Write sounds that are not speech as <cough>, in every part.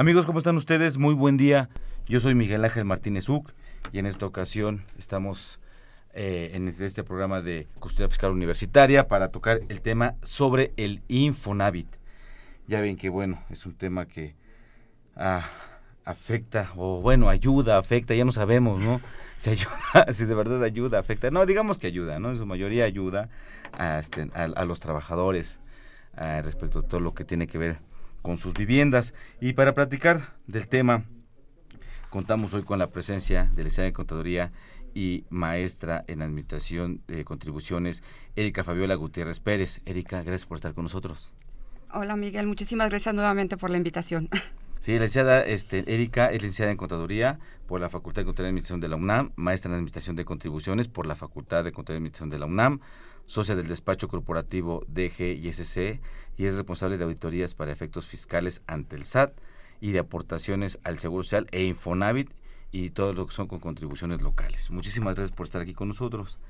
Amigos, ¿cómo están ustedes? Muy buen día. Yo soy Miguel Ángel Martínez Uc y en esta ocasión estamos eh, en este programa de Custodia Fiscal Universitaria para tocar el tema sobre el Infonavit. Ya ven que bueno, es un tema que ah, afecta, o bueno, ayuda, afecta, ya no sabemos, ¿no? <laughs> Si ayuda, <laughs> si de verdad ayuda, afecta. No, digamos que ayuda, ¿no? En su mayoría ayuda a, este, los trabajadores ah, respecto a todo lo que tiene que ver con sus viviendas. Y para platicar del tema, contamos hoy con la presencia de la licenciada de Contaduría y maestra en Administración de Contribuciones, Erika Fabiola Gutiérrez Pérez. Erika, gracias por estar con nosotros. Hola Miguel, muchísimas gracias nuevamente por la invitación. <laughs> Sí, la licenciada este, Erika es licenciada en Contaduría por la Facultad de Contaduría y Administración de la UNAM, maestra en Administración de Contribuciones por la Facultad de Contaduría y Administración de la UNAM, socia del despacho corporativo DG y es responsable de auditorías para efectos fiscales ante el SAT y de aportaciones al Seguro Social e Infonavit y todo lo que son con contribuciones locales. Muchísimas gracias por estar aquí con nosotros.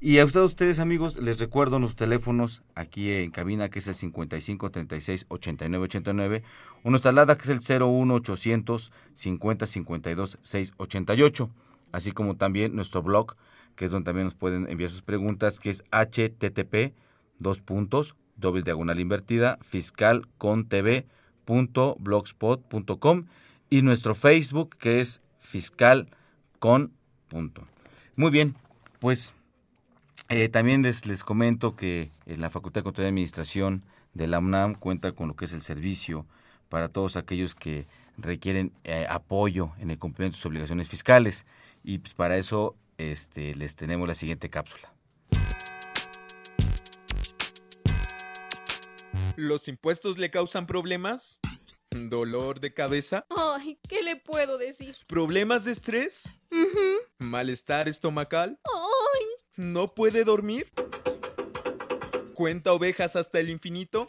Y a ustedes, ustedes amigos, les recuerdo los teléfonos aquí en cabina que es el 55 36 89 89 o nuestra alada que es el 01 800 50 52 688 así como también nuestro blog que es donde también nos pueden enviar sus preguntas que es http dos puntos doble diagonal invertida fiscal y nuestro Facebook que es fiscal con punto. Muy bien, pues eh, también les, les comento que en la Facultad de Control de Administración de la UNAM cuenta con lo que es el servicio para todos aquellos que requieren eh, apoyo en el cumplimiento de sus obligaciones fiscales y pues para eso este, les tenemos la siguiente cápsula. ¿Los impuestos le causan problemas? ¿Dolor de cabeza? Ay, ¿qué le puedo decir? ¿Problemas de estrés? ¿Malestar estomacal? Ay, ¿No puede dormir? ¿Cuenta ovejas hasta el infinito?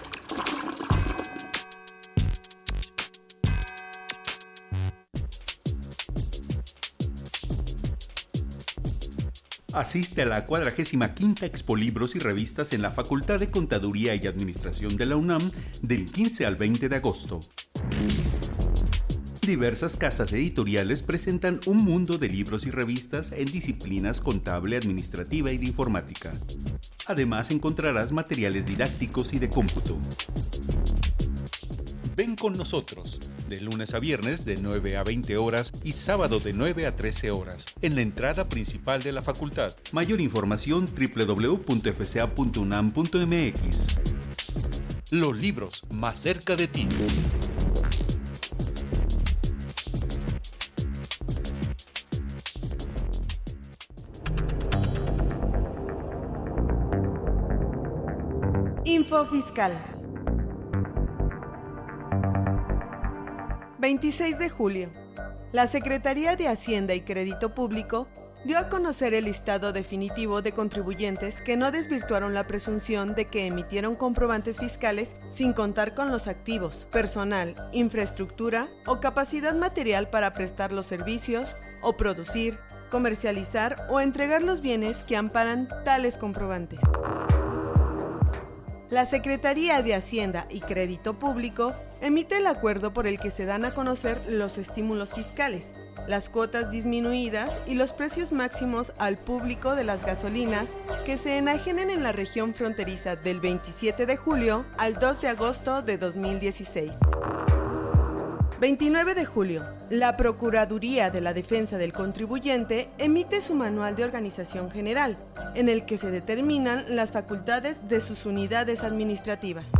Asiste a la 45 Expo Libros y Revistas en la Facultad de Contaduría y Administración de la UNAM del 15 al 20 de agosto. Diversas casas editoriales presentan un mundo de libros y revistas en disciplinas contable, administrativa y de informática. Además encontrarás materiales didácticos y de cómputo. Ven con nosotros, de lunes a viernes de 9 a 20 horas y sábado de 9 a 13 horas, en la entrada principal de la facultad. Mayor información www.fca.unam.mx. Los libros más cerca de ti. Info Fiscal. 26 de julio. La Secretaría de Hacienda y Crédito Público dio a conocer el listado definitivo de contribuyentes que no desvirtuaron la presunción de que emitieron comprobantes fiscales sin contar con los activos, personal, infraestructura o capacidad material para prestar los servicios o producir, comercializar o entregar los bienes que amparan tales comprobantes. La Secretaría de Hacienda y Crédito Público emite el acuerdo por el que se dan a conocer los estímulos fiscales, las cuotas disminuidas y los precios máximos al público de las gasolinas que se enajenen en la región fronteriza del 27 de julio al 2 de agosto de 2016. 29 de julio. La Procuraduría de la Defensa del Contribuyente emite su manual de organización general, en el que se determinan las facultades de sus unidades administrativas.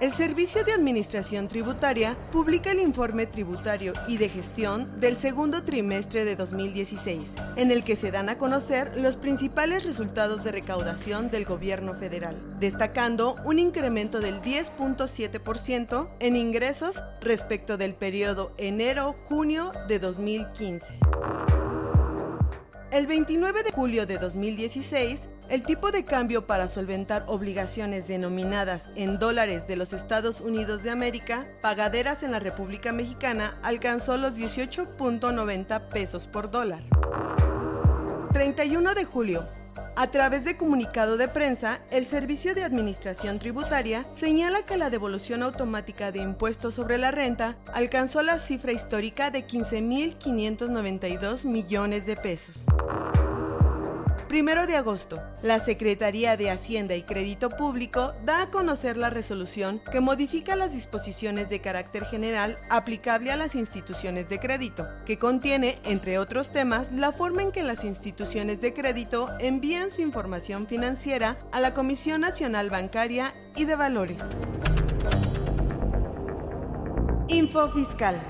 El Servicio de Administración Tributaria publica el informe tributario y de gestión del segundo trimestre de 2016, en el que se dan a conocer los principales resultados de recaudación del gobierno federal, destacando un incremento del 10.7% en ingresos respecto del periodo enero-junio de 2015. El 29 de julio de 2016, el tipo de cambio para solventar obligaciones denominadas en dólares de los Estados Unidos de América, pagaderas en la República Mexicana, alcanzó los 18.90 pesos por dólar. 31 de julio, a través de comunicado de prensa, el Servicio de Administración Tributaria señala que la devolución automática de impuestos sobre la renta alcanzó la cifra histórica de 15.592 millones de pesos. Primero de agosto, la Secretaría de Hacienda y Crédito Público da a conocer la resolución que modifica las disposiciones de carácter general aplicable a las instituciones de crédito, que contiene, entre otros temas, la forma en que las instituciones de crédito envían su información financiera a la Comisión Nacional Bancaria y de Valores. Info Fiscal.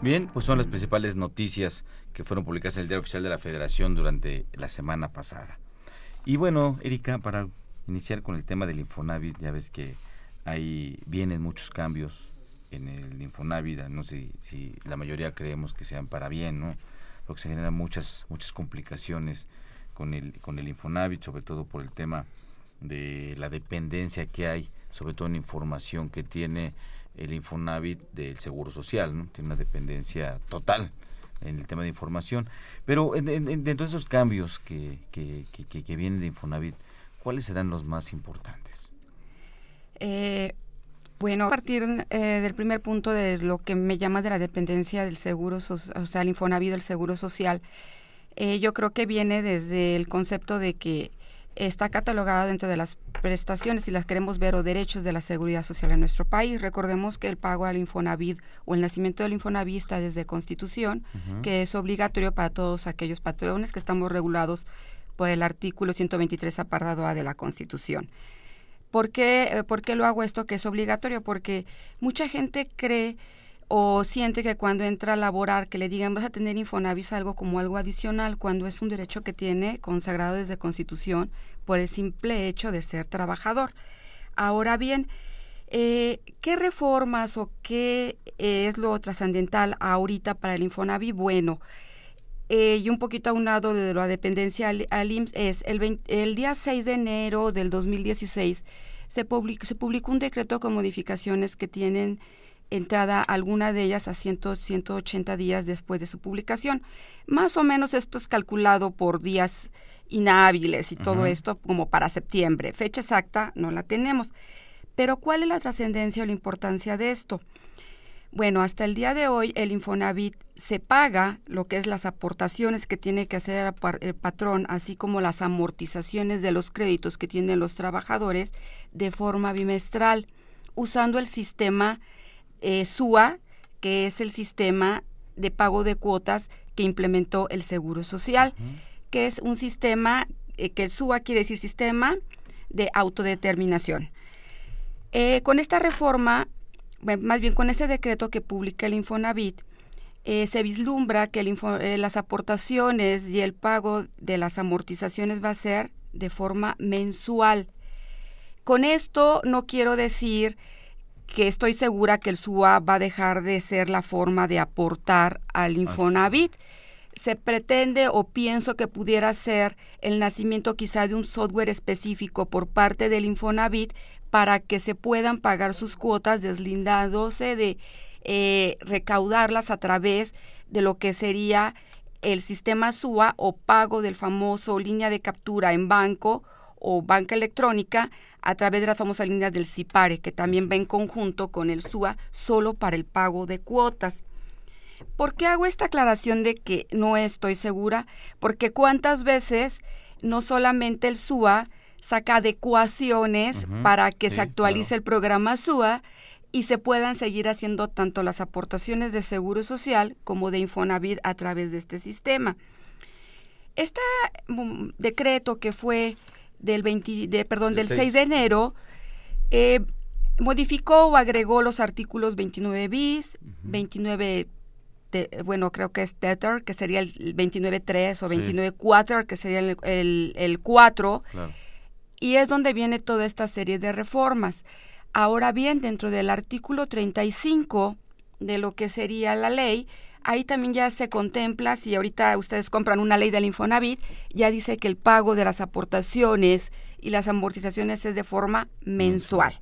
Bien, pues son las principales noticias que fueron publicadas en el Diario Oficial de la Federación durante la semana pasada. Y bueno, Erika, para iniciar con el tema del Infonavit, ya ves que ahí vienen muchos cambios en el Infonavit, no sé si la mayoría creemos que sean para bien, ¿no? Lo que se generan muchas muchas complicaciones con el con el Infonavit, sobre todo por el tema de la dependencia que hay, sobre todo en información que tiene el Infonavit del Seguro Social, ¿no? Tiene una dependencia total en el tema de información. Pero dentro de esos cambios que, que, que, vienen de Infonavit, ¿cuáles serán los más importantes? Eh, bueno, a partir eh, del primer punto de lo que me llamas de la dependencia del seguro, o sea, el Infonavit del Seguro Social, eh, yo creo que viene desde el concepto de que está catalogada dentro de las prestaciones, si las queremos ver, o derechos de la seguridad social en nuestro país. Recordemos que el pago al Infonavit o el nacimiento del Infonavit está desde Constitución, que es obligatorio para todos aquellos patrones que estamos regulados por el artículo 123 apartado A de la Constitución. ¿Por qué, eh, ¿Por qué lo hago esto que es obligatorio? Porque mucha gente cree o siente que cuando entra a laborar, que le digan vas a tener Infonavit algo como algo adicional, cuando es un derecho que tiene consagrado desde Constitución por el simple hecho de ser trabajador. Ahora bien, eh, ¿qué reformas o qué es lo trascendental ahorita para el Infonavit? Bueno, eh, y un poquito aunado de la dependencia al, IMSS, es el, día 6 de enero del 2016 se, se publicó un decreto con modificaciones que tienen entrada alguna de ellas a 100, 180 días después de su publicación. Más o menos esto es calculado por días inhábiles y todo esto como para septiembre. Fecha exacta no la tenemos. Pero ¿cuál es la trascendencia o la importancia de esto? Bueno, hasta el día de hoy el Infonavit se paga lo que es las aportaciones que tiene que hacer el patrón, así como las amortizaciones de los créditos que tienen los trabajadores de forma bimestral, usando el sistema eh, SUA, que es el sistema de pago de cuotas que implementó el Seguro Social, que es un sistema, eh, que el SUA quiere decir sistema de autodeterminación. Eh, con esta reforma, más bien con este decreto que publica el Infonavit, se vislumbra que las aportaciones y el pago de las amortizaciones va a ser de forma mensual. Con esto no quiero decir que estoy segura que el SUA va a dejar de ser la forma de aportar al Infonavit. Se pretende o pienso que pudiera ser el nacimiento quizá de un software específico por parte del Infonavit para que se puedan pagar sus cuotas deslindándose de eh, recaudarlas a través de lo que sería el sistema SUA o pago del famoso línea de captura en banco o banca electrónica a través de las famosas líneas del CIPARE, que también va en conjunto con el SUA solo para el pago de cuotas. ¿Por qué hago esta aclaración de que no estoy segura? Porque cuántas veces no solamente el SUA saca adecuaciones para que se actualice el programa SUA y se puedan seguir haciendo tanto las aportaciones de Seguro Social como de Infonavit a través de este sistema. Este decreto que fue del, 20, de, perdón, del 6. de enero eh, modificó o agregó los artículos 29 bis, 29 bueno, creo que es Tether, que sería el 29.3 o 29.4, que sería el, el, 4. Y es donde viene toda esta serie de reformas. Ahora bien, dentro del artículo 35 de lo que sería la ley, ahí también ya se contempla, si ahorita ustedes compran una ley del Infonavit, ya dice que el pago de las aportaciones y las amortizaciones es de forma mensual.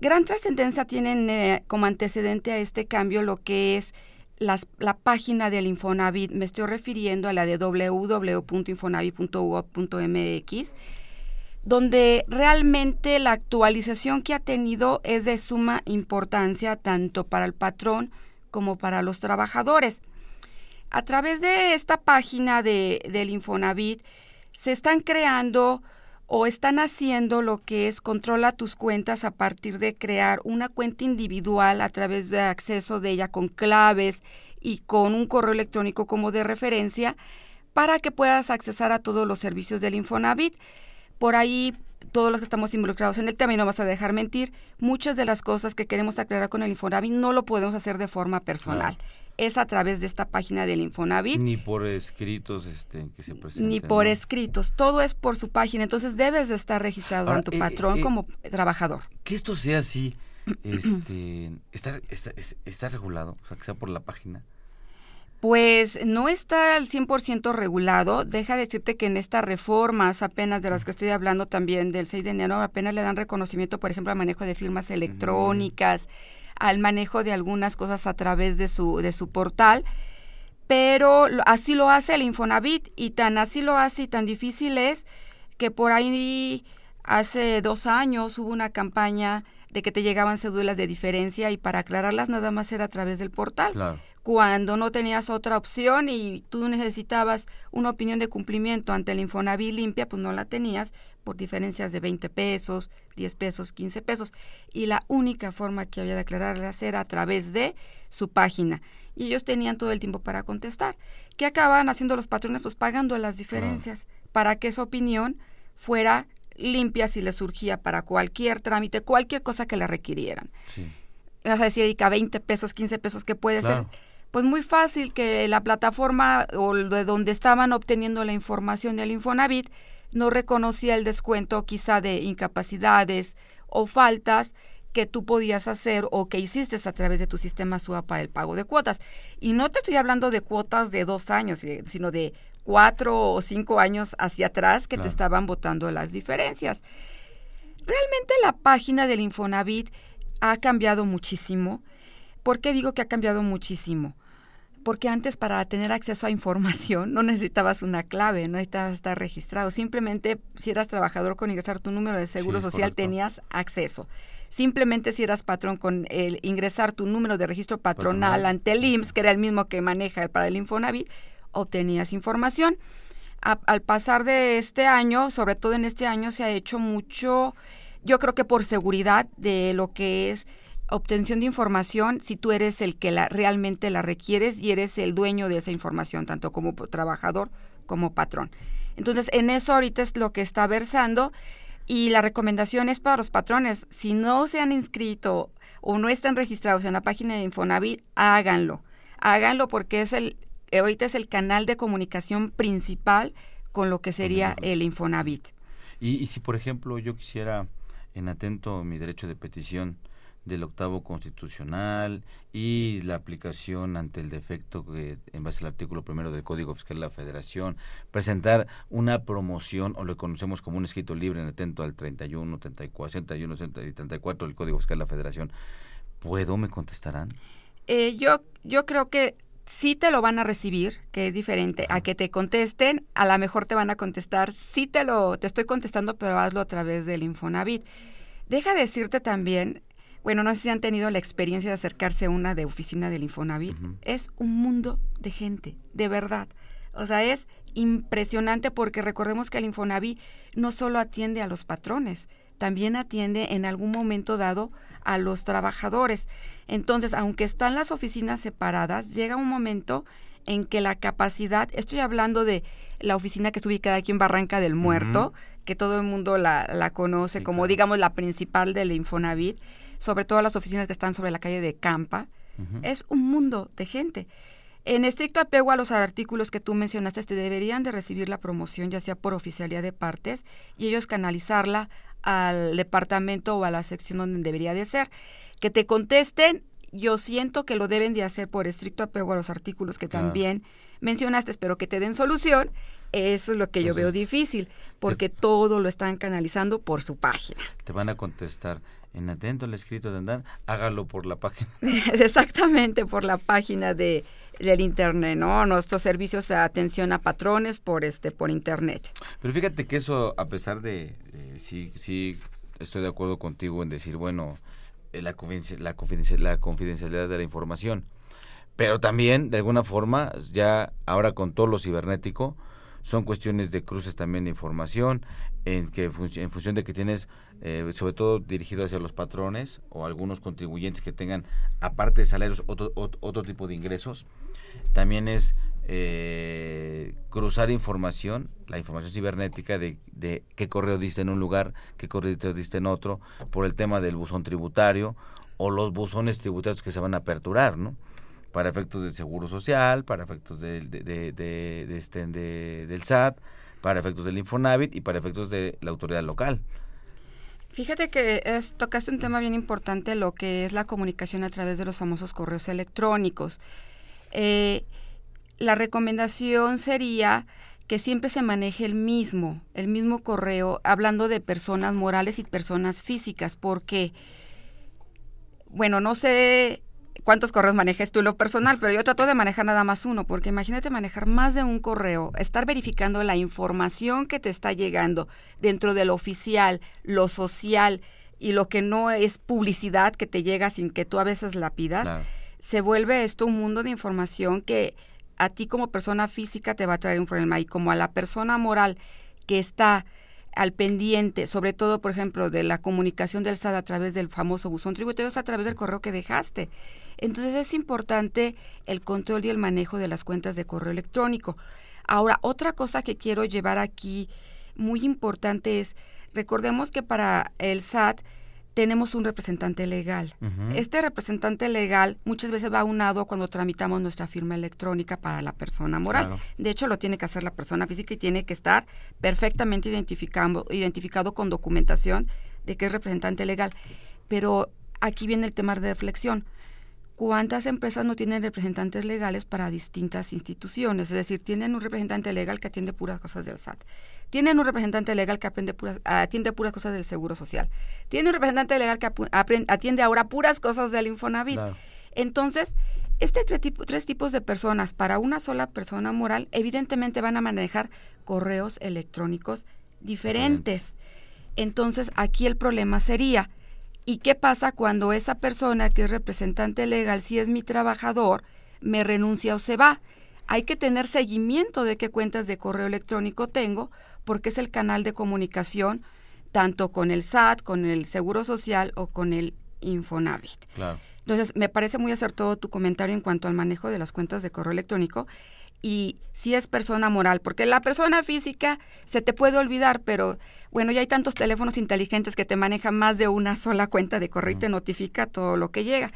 Gran trascendencia tienen eh, como antecedente a este cambio lo que es la página del Infonavit, me estoy refiriendo a la de www.infonavit.gov.mx, donde realmente la actualización que ha tenido es de suma importancia tanto para el patrón como para los trabajadores. A través de esta página de, del Infonavit se están creando o están haciendo lo que es controla tus cuentas a partir de crear una cuenta individual a través de acceso de ella con claves y con un correo electrónico como de referencia para que puedas accesar a todos los servicios del Infonavit. Por ahí, todos los que estamos involucrados en el tema, y no vas a dejar mentir, muchas de las cosas que queremos aclarar con el Infonavit no lo podemos hacer de forma personal es a través de esta página del Infonavit. Ni por escritos este, que se presenten. Ni por escritos, todo es por su página, entonces debes de estar registrado Ahora, tanto eh, patrón eh, como trabajador. Que esto sea así, <clears throat> este, está, está, está, regulado, o sea, que sea por la página. Pues no está al 100% regulado. Deja decirte que en estas reformas, apenas de las que estoy hablando también del 6 de enero, apenas le dan reconocimiento, por ejemplo, al manejo de firmas electrónicas al manejo de algunas cosas a través de su, de su portal, pero así lo hace el Infonavit y tan así lo hace y tan difícil es que por ahí hace dos años hubo una campaña de que te llegaban cédulas de diferencia y para aclararlas nada más era a través del portal. Claro cuando no tenías otra opción y tú necesitabas una opinión de cumplimiento ante el Infonavit limpia, pues no la tenías por diferencias de 20 pesos, 10 pesos, 15 pesos. Y la única forma que había de aclararlas era a través de su página. Y ellos tenían todo el tiempo para contestar. ¿Qué acababan haciendo los patrones? Pues pagando las diferencias para que esa opinión fuera limpia si le surgía para cualquier trámite, cualquier cosa que le requirieran. Sí. Vas a decir, Erika, 20 pesos, 15 pesos, ¿qué puede ser? pues muy fácil que la plataforma o de donde estaban obteniendo la información del Infonavit no reconocía el descuento quizá de incapacidades o faltas que tú podías hacer o que hiciste a través de tu sistema SUA para el pago de cuotas. Y no te estoy hablando de cuotas de dos años, sino de cuatro o cinco años hacia atrás que te estaban votando las diferencias. Realmente la página del Infonavit ha cambiado muchísimo. ¿Por qué digo que ha cambiado muchísimo? porque antes para tener acceso a información no necesitabas una clave, no necesitabas estar registrado. Simplemente si eras trabajador con ingresar tu número de seguro social tenías acceso. Simplemente si eras patrón con el ingresar tu número de registro patronal, ante el IMSS, que era el mismo que maneja para el Infonavit, obtenías información. al pasar de este año, sobre todo en este año, se ha hecho mucho, yo creo que por seguridad de lo que es obtención de información si tú eres el que la, realmente la requieres y eres el dueño de esa información, tanto como trabajador como patrón. Entonces, en eso ahorita es lo que está versando y la recomendación es para los patrones, si no se han inscrito o no están registrados en la página de Infonavit, háganlo. Háganlo porque es el ahorita es el canal de comunicación principal con lo que sería el Infonavit. Y, y si por ejemplo yo quisiera en atento mi derecho de petición del octavo constitucional y la aplicación ante el defecto que, en base al artículo primero del Código Fiscal de la Federación, presentar una promoción o lo conocemos como un escrito libre en atento al 31, 34, 31 y 34 del Código Fiscal de la Federación, ¿puedo? ¿Me contestarán? Eh, yo, yo creo que sí te lo van a recibir, que es diferente a que te contesten, a lo mejor te van a contestar, sí te lo te estoy contestando, pero hazlo a través del Infonavit. Deja decirte también bueno, no sé si han tenido la experiencia de acercarse a una de oficina del Infonavit. Es un mundo de gente, de verdad. O sea, es impresionante porque recordemos que el Infonavit no solo atiende a los patrones, también atiende en algún momento dado a los trabajadores. Entonces, aunque están las oficinas separadas, llega un momento en que la capacidad, estoy hablando de la oficina que está ubicada aquí en Barranca del Muerto, que todo el mundo la, conoce como, digamos, la principal del Infonavit, sobre todo las oficinas que están sobre la calle de Campa, es un mundo de gente. En estricto apego a los artículos que tú mencionaste, te deberían de recibir la promoción, ya sea por oficialía de partes, y ellos canalizarla al departamento o a la sección donde debería de ser. Que te contesten, yo siento que lo deben de hacer por estricto apego a los artículos que también mencionaste, pero que te den solución. Eso es lo que yo veo difícil, porque todo lo están canalizando por su página. Te van a contestar en atento al escrito de andar, hágalo por la página. <laughs> Exactamente, por la página de del internet, ¿no? Nuestros servicios de atención a patrones por este por internet. Pero fíjate que eso a pesar de sí sí estoy de acuerdo contigo en decir, bueno, eh, la, la, la confidencialidad de la información, pero también de alguna forma ya ahora con todo lo cibernético son cuestiones de cruces también de información en que en función de que tienes eh, sobre todo dirigido hacia los patrones o algunos contribuyentes que tengan, aparte de salarios, otro, otro, tipo de ingresos. También es eh, cruzar información, la información cibernética de, de qué correo diste en un lugar, qué correo diste en otro, por el tema del buzón tributario o los buzones tributarios que se van a aperturar, ¿no? Para efectos del Seguro Social, para efectos del, de, de, de, este, del SAT, para efectos del Infonavit y para efectos de la autoridad local. Fíjate que es, tocaste un tema bien importante, lo que es la comunicación a través de los famosos correos electrónicos. Eh, la recomendación sería que siempre se maneje el mismo, el mismo correo, hablando de personas morales y personas físicas, porque, bueno, no sé cuántos correos manejes tú lo personal, pero yo trato de manejar nada más uno, porque imagínate manejar más de un correo, estar verificando la información que te está llegando dentro de lo oficial, lo social y lo que no es publicidad que te llega sin que tú a veces la pidas, se vuelve esto un mundo de información que a ti como persona física te va a traer un problema y como a la persona moral que está al pendiente, sobre todo, por ejemplo, de la comunicación del SAT a través del famoso buzón tributario, a través del correo que dejaste. Entonces es importante el control y el manejo de las cuentas de correo electrónico. Ahora, otra cosa que quiero llevar aquí muy importante es, recordemos que para el SAT tenemos un representante legal. Este representante legal muchas veces va aunado cuando tramitamos nuestra firma electrónica para la persona moral. De hecho, lo tiene que hacer la persona física y tiene que estar perfectamente identificado, identificado con documentación de que es representante legal. Pero aquí viene el tema de reflexión. ¿Cuántas empresas no tienen representantes legales para distintas instituciones? Es decir, tienen un representante legal que atiende puras cosas del SAT. Tienen un representante legal que aprende puras, atiende puras cosas del Seguro Social. Tiene un representante legal que atiende ahora puras cosas del Infonavit. Entonces, este tres, tipos de personas para una sola persona moral evidentemente van a manejar correos electrónicos diferentes. Entonces, aquí el problema sería ¿Y qué pasa cuando esa persona que es representante legal, si es mi trabajador, me renuncia o se va? Hay que tener seguimiento de qué cuentas de correo electrónico tengo, porque es el canal de comunicación tanto con el SAT, con el Seguro Social o con el Infonavit. Entonces, me parece muy acertado tu comentario en cuanto al manejo de las cuentas de correo electrónico y si es persona moral, porque la persona física se te puede olvidar, pero bueno, ya hay tantos teléfonos inteligentes que te manejan más de una sola cuenta de correo y te notifica todo lo que llega.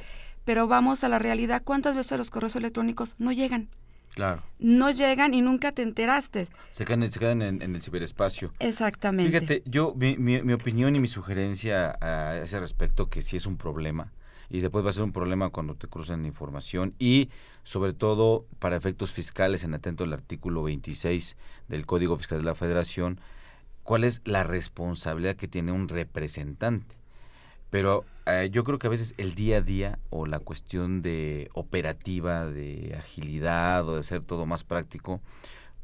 Pero vamos a la realidad, ¿cuántas veces los correos electrónicos no llegan? Claro. No llegan y nunca te enteraste. Se quedan, se quedan en, en el ciberespacio. Exactamente. Fíjate, yo, mi, mi, mi opinión y mi sugerencia a ese respecto, que sí es un problema, y después va a ser un problema cuando te cruzan información y sobre todo para efectos fiscales, en atento al artículo 26 del Código Fiscal de la Federación, cuál es la responsabilidad que tiene un representante. Pero eh, yo creo que a veces el día a día o la cuestión de operativa, de agilidad o de hacer todo más práctico,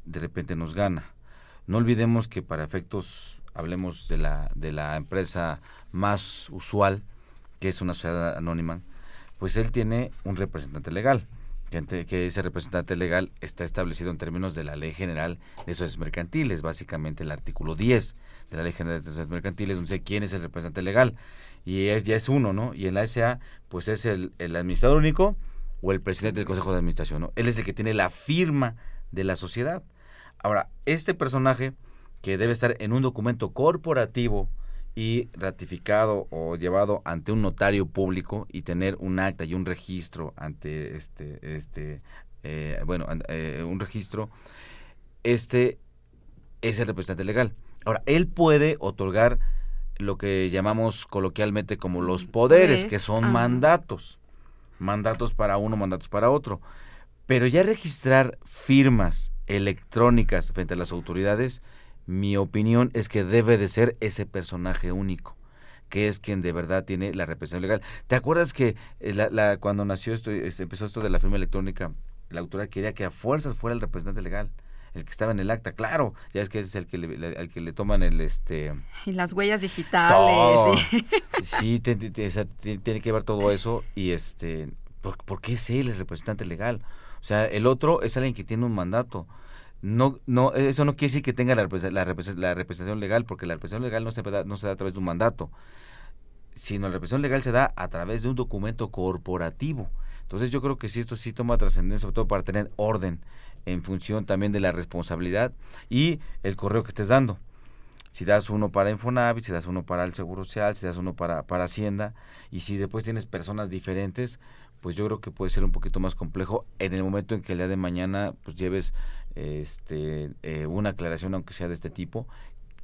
de repente nos gana. No olvidemos que para efectos, hablemos de la, de la empresa más usual, que es una sociedad anónima, pues él tiene un representante legal, que, ese representante legal está establecido en términos de la Ley General de Sociedades Mercantiles, básicamente el artículo 10 de la Ley General de Sociedades Mercantiles, donde dice quién es el representante legal, y es, ya es uno, ¿no? Y en la SA, pues es el, el administrador único o el presidente del Consejo de Administración, ¿no? Él es el que tiene la firma de la sociedad. Ahora, este personaje que debe estar en un documento corporativo, y ratificado o llevado ante un notario público y tener un acta y un registro ante este este eh, bueno eh, un registro este es el representante legal. Ahora él puede otorgar lo que llamamos coloquialmente como los poderes que son mandatos mandatos para uno mandatos para otro. Pero ya registrar firmas electrónicas frente a las autoridades mi opinión es que debe de ser ese personaje único que es quien de verdad tiene la representación legal. ¿Te acuerdas que eh, la, cuando nació esto, este, empezó esto de la firma electrónica, la autora quería que a fuerzas fuera el representante legal, el que estaba en el acta, claro, ya es que es el que le, que le toman el este y las huellas digitales, sí, <laughs> tiene que ver todo eso y este, ¿por, qué es él el representante legal? O sea, el otro es alguien que tiene un mandato no, no, eso no quiere decir que tenga la, la, representación legal, porque la representación legal no se, da, no se da a través de un mandato, sino la representación legal se da a través de un documento corporativo. Entonces yo creo que sí, esto sí toma trascendencia, sobre todo para tener orden en función también de la responsabilidad y el correo que estés dando. Si das uno para Infonavit, si das uno para el Seguro Social, si das uno para, para Hacienda, y si después tienes personas diferentes, pues yo creo que puede ser un poquito más complejo en el momento en que el día de mañana pues lleves este eh, una aclaración aunque sea de este tipo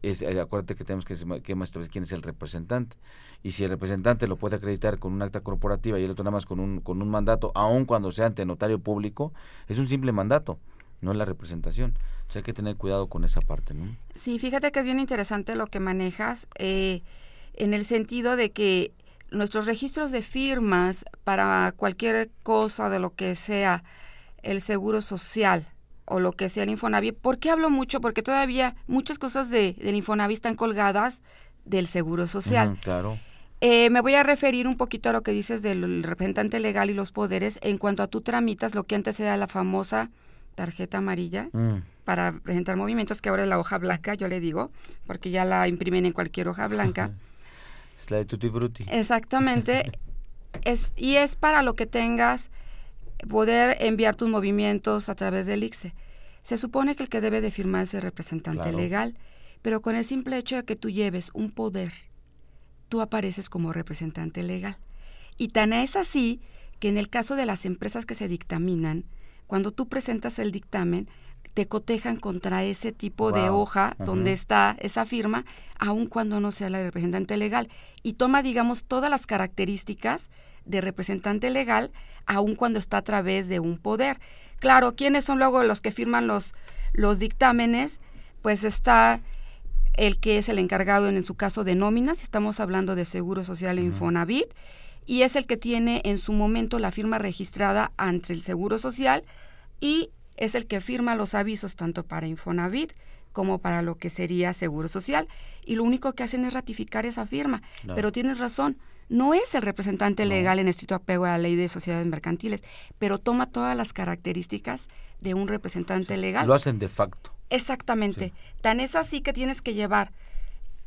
es, eh, acuérdate que tenemos que, que más quién es el representante y si el representante lo puede acreditar con un acta corporativa y el otro nada más con un con un mandato aun cuando sea ante notario público es un simple mandato no es la representación o sea hay que tener cuidado con esa parte ¿no? sí fíjate que es bien interesante lo que manejas eh, en el sentido de que nuestros registros de firmas para cualquier cosa de lo que sea el seguro social o lo que sea el Infonavit. ¿Por qué hablo mucho? Porque todavía muchas cosas de, del Infonavit están colgadas del seguro social. claro. Eh, me voy a referir un poquito a lo que dices del representante legal y los poderes en cuanto a tú tramitas lo que antes era la famosa tarjeta amarilla mm. para presentar movimientos, que ahora es la hoja blanca, yo le digo, porque ya la imprimen en cualquier hoja blanca. Es la de Tutti Frutti. Exactamente. <laughs> es, y es para lo que tengas poder enviar tus movimientos a través del ICSE. Se supone que el que debe de firmar es el representante legal, pero con el simple hecho de que tú lleves un poder, tú apareces como representante legal. Y tan es así que en el caso de las empresas que se dictaminan, cuando tú presentas el dictamen, te cotejan contra ese tipo de hoja donde está esa firma, aun cuando no sea la representante legal. Y toma, digamos, todas las características de representante legal, aun cuando está a través de un poder. Claro, ¿quiénes son luego los que firman los, los dictámenes? Pues está el que es el encargado en, su caso de nóminas, estamos hablando de Seguro Social e Infonavit, y es el que tiene en su momento la firma registrada ante el Seguro Social y es el que firma los avisos tanto para Infonavit como para lo que sería Seguro Social. Y lo único que hacen es ratificar esa firma. Pero tienes razón, no es el representante legal en estricto apego a la ley de sociedades mercantiles, pero toma todas las características de un representante legal. Lo hacen de facto. Exactamente. Tan es así que tienes que llevar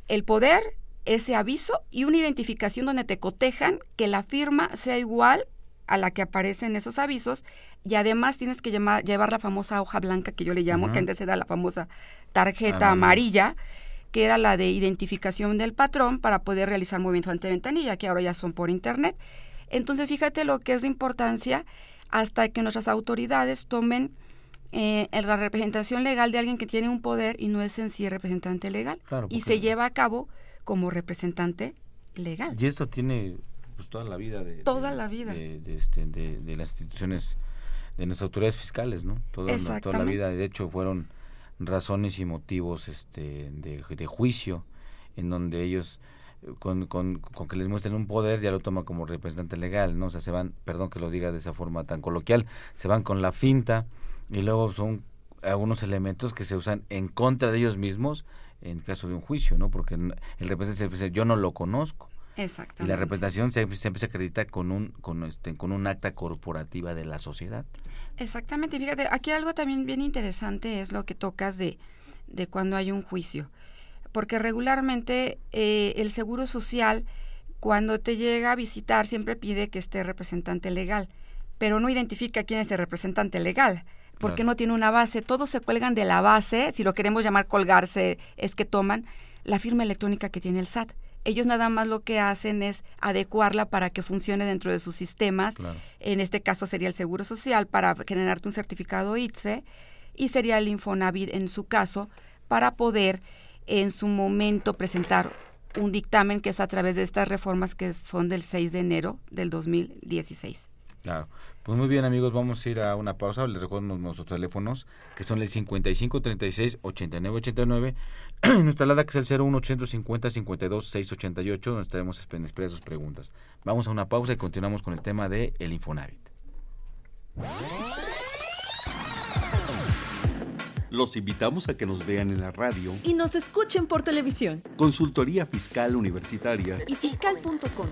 el poder, ese aviso y una identificación donde te cotejan que la firma sea igual a la que aparece en esos avisos y además tienes que llevar la famosa hoja blanca que yo le llamo, que antes era la famosa tarjeta amarilla, que era la de identificación del patrón para poder realizar movimientos ante ventanilla, que ahora ya son por internet. Entonces, fíjate lo que es de importancia hasta que nuestras autoridades tomen eh, la representación legal de alguien que tiene un poder y no es en sí representante legal. Claro, y se lleva a cabo como representante legal. Y esto tiene pues, toda la vida de, Toda de- la vida. de, de, este, de, las instituciones de nuestras autoridades fiscales, ¿no? Toda, la- toda la vida, de hecho, fueron razones y motivos este, de, de juicio en donde ellos eh, con, con, con que les muestren un poder ya lo toman como representante legal, ¿no? O sea, se van, perdón que lo diga de esa forma tan coloquial, se van con la finta y luego son algunos elementos que se usan en contra de ellos mismos en caso de un juicio, ¿no? Porque el representante dice, yo no lo conozco. Y la representación siempre, siempre se acredita con un, con, este, con un acta corporativa de la sociedad. Exactamente, fíjate, aquí algo también bien interesante es lo que tocas de, de cuando hay un juicio, porque regularmente eh, el Seguro Social, cuando te llega a visitar, siempre pide que esté representante legal, pero no identifica quién es el representante legal, porque Claro. no tiene una base, todos se cuelgan de la base, si lo queremos llamar colgarse, es que toman la firma electrónica que tiene el SAT. Ellos nada más lo que hacen es adecuarla para que funcione dentro de sus sistemas en este caso sería el Seguro Social para generarte un certificado ITSE y sería el Infonavit en su caso para poder en su momento presentar un dictamen que es a través de estas reformas que son del 6 de enero del 2016. Claro. Pues muy bien amigos, vamos a ir a una pausa. Les recuerdo nuestros teléfonos que son el 55 36 89 89 y nuestra alada que es el 01 850 52 688 donde estaremos esperando esperar sus preguntas. Vamos a una pausa y continuamos con el tema de el Infonavit. Los invitamos a que nos vean en la radio, Y nos escuchen por televisión Consultoría Fiscal Universitaria y fiscal.com.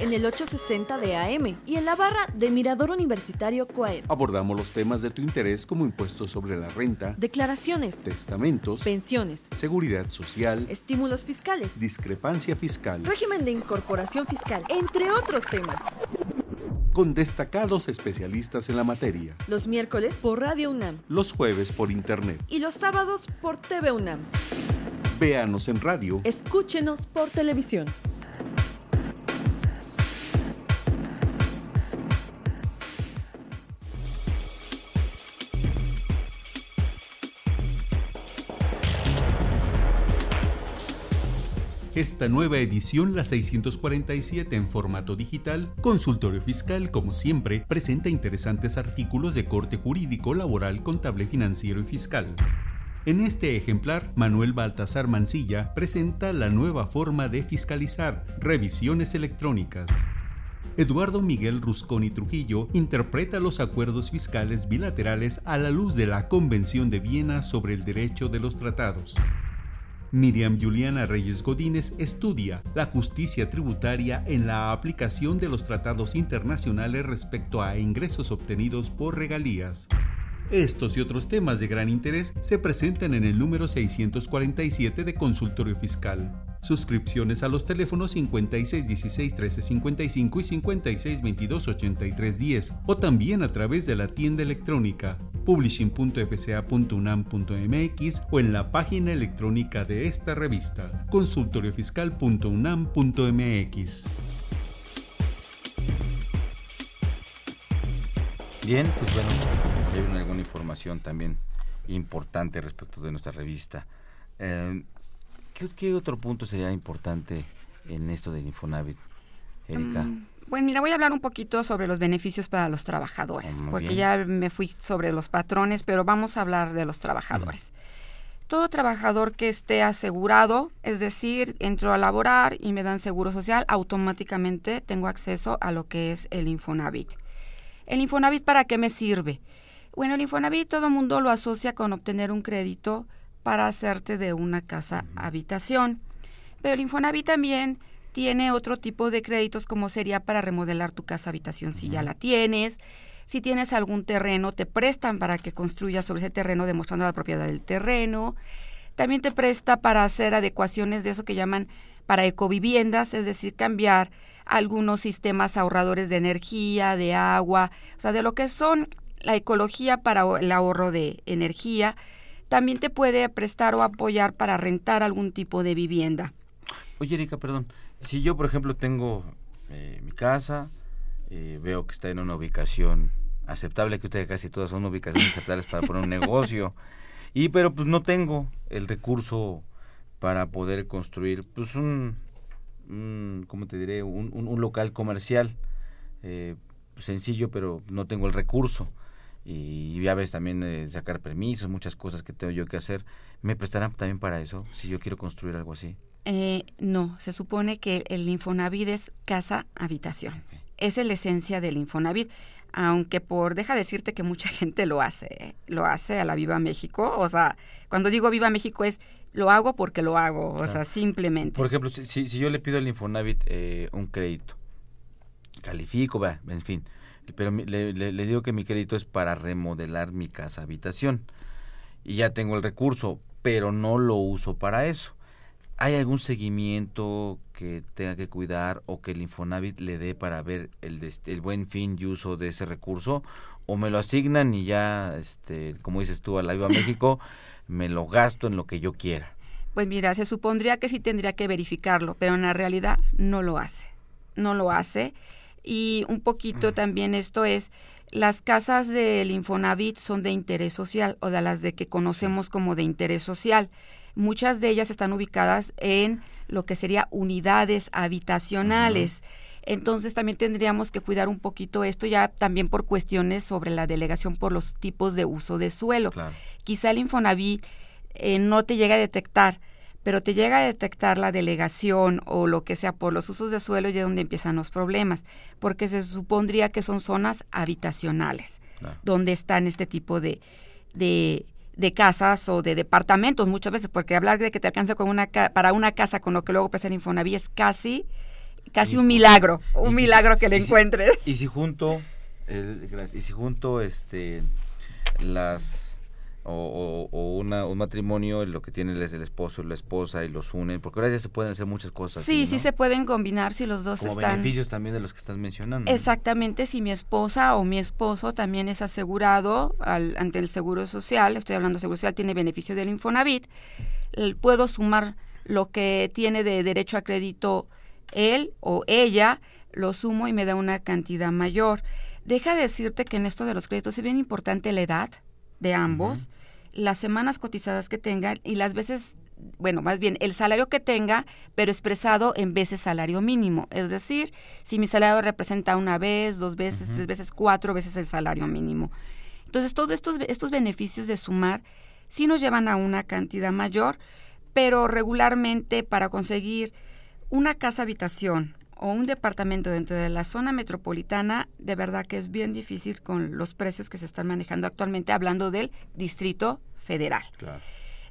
En el 860 de AM y en la barra de Mirador Universitario Coaed. Abordamos los temas de tu interés como impuestos sobre la renta, Declaraciones, testamentos, pensiones, seguridad social, estímulos fiscales, discrepancia fiscal, régimen de incorporación fiscal, entre otros temas. con destacados especialistas en la materia. Los miércoles por Radio UNAM Los jueves por internet. y los sábados por TV UNAM. Véanos en radio Escúchenos por televisión. Esta nueva edición, la 647 en formato digital, Consultorio Fiscal, como siempre, presenta interesantes artículos de corte jurídico, laboral, contable, financiero y fiscal. En este ejemplar, Manuel Baltasar Mancilla presenta la nueva forma de fiscalizar, revisiones electrónicas. Eduardo Miguel Rusconi Trujillo interpreta los acuerdos fiscales bilaterales a la luz de la Convención de Viena sobre el Derecho de los Tratados. Miriam Juliana Reyes Godínez estudia la justicia tributaria en la aplicación de los tratados internacionales respecto a ingresos obtenidos por regalías. Estos y otros temas de gran interés se presentan en el número 647 de Consultorio Fiscal. Suscripciones a los teléfonos 56 16 13 55 y 56 22 83 10 o también a través de la tienda electrónica publishing.fca.unam.mx o en la página electrónica de esta revista consultoriofiscal.unam.mx. Bien, pues bueno, alguna información también importante respecto de nuestra revista. Eh, ¿qué, qué otro punto sería importante en esto del Infonavit, Erika? Pues mira, voy a hablar un poquito sobre los beneficios para los trabajadores, Muy porque bien. ya me fui sobre los patrones, pero vamos a hablar de los trabajadores. Todo trabajador que esté asegurado, es decir, entro a laborar y me dan seguro social, automáticamente tengo acceso a lo que es el Infonavit. ¿El Infonavit para qué me sirve? Bueno, el Infonavit todo el mundo lo asocia con obtener un crédito para hacerte de una casa habitación. Pero el Infonavit también tiene otro tipo de créditos como sería para remodelar tu casa habitación si ya la tienes. Si tienes algún terreno, te prestan para que construyas sobre ese terreno demostrando la propiedad del terreno. También te presta para hacer adecuaciones de eso que llaman para ecoviviendas, es decir, cambiar algunos sistemas ahorradores de energía, de agua, o sea, de lo que son la ecología para el ahorro de energía. También te puede prestar o apoyar para rentar algún tipo de vivienda. Oye, Erika, perdón. Si yo, por ejemplo, tengo eh, mi casa, eh, veo que está en una ubicación aceptable, que usted casi todas son ubicaciones aceptables para poner un negocio. <laughs> Y pero pues no tengo el recurso para poder construir pues un, un ¿cómo te diré? Un, un, local comercial eh, sencillo, pero no tengo el recurso. Y ya ves también eh, sacar permisos, muchas cosas que tengo yo que hacer. ¿Me prestarán también para eso, si yo quiero construir algo así? Eh, no, se supone que el Infonavit es casa-habitación. Esa es la esencia del Infonavit. Aunque por, deja decirte que mucha <laughs> gente lo hace, lo hace a la Viva México. O sea, cuando digo Viva México es lo hago porque lo hago, o sea, simplemente. Por ejemplo, si, si, yo le pido al Infonavit eh, un crédito, califico, va, en fin, pero le, le, digo que mi crédito es para remodelar mi casa habitación y ya tengo el recurso, pero no lo uso para eso. ¿Hay algún seguimiento que tenga que cuidar o que el Infonavit le dé para ver el, el buen fin y uso de ese recurso? ¿O me lo asignan y ya, este, como dices tú, a la Viva México, <laughs> me lo gasto en lo que yo quiera? Pues mira, se supondría que sí tendría que verificarlo, pero en la realidad no lo hace. No lo hace. Y un poquito también esto es, las casas del Infonavit son de interés social o de las de que conocemos como de interés social. Muchas de ellas están ubicadas en lo que sería unidades habitacionales. Entonces también tendríamos que cuidar un poquito esto ya también por cuestiones sobre la delegación por los tipos de uso de suelo. Quizá el Infonavit eh, no te llega a detectar, pero te llega a detectar la delegación o lo que sea por los usos de suelo y es donde empiezan los problemas, porque se supondría que son zonas habitacionales, donde están este tipo de, de de casas o de departamentos muchas veces, porque hablar de que te alcance con una para una casa con lo que luego pesa el Infonavit es casi casi un milagro, un milagro que le encuentres. y si junto y si junto este las o, o, una, un matrimonio, lo que tiene es el esposo y la esposa y los unen, porque ahora ya se pueden hacer muchas cosas. Sí, sí se pueden combinar si los dos Como están... beneficios también de los que estás mencionando. Exactamente, si mi esposa o mi esposo también es asegurado al, ante el Seguro Social, estoy hablando de Seguro Social, tiene beneficio del Infonavit, puedo sumar lo que tiene de derecho a crédito él o ella, lo sumo y me da una cantidad mayor. Deja de decirte que en esto de los créditos es bien importante la edad de ambos las semanas cotizadas que tengan y las veces, bueno, más bien el salario que tenga, pero expresado en veces salario mínimo. Es decir, si mi salario representa una vez, dos veces, tres veces, cuatro veces el salario mínimo. Entonces, todos estos, estos beneficios de sumar sí nos llevan a una cantidad mayor, pero regularmente para conseguir una casa habitación o un departamento dentro de la zona metropolitana, de verdad que es bien difícil con los precios que se están manejando actualmente, hablando del distrito federal. Claro.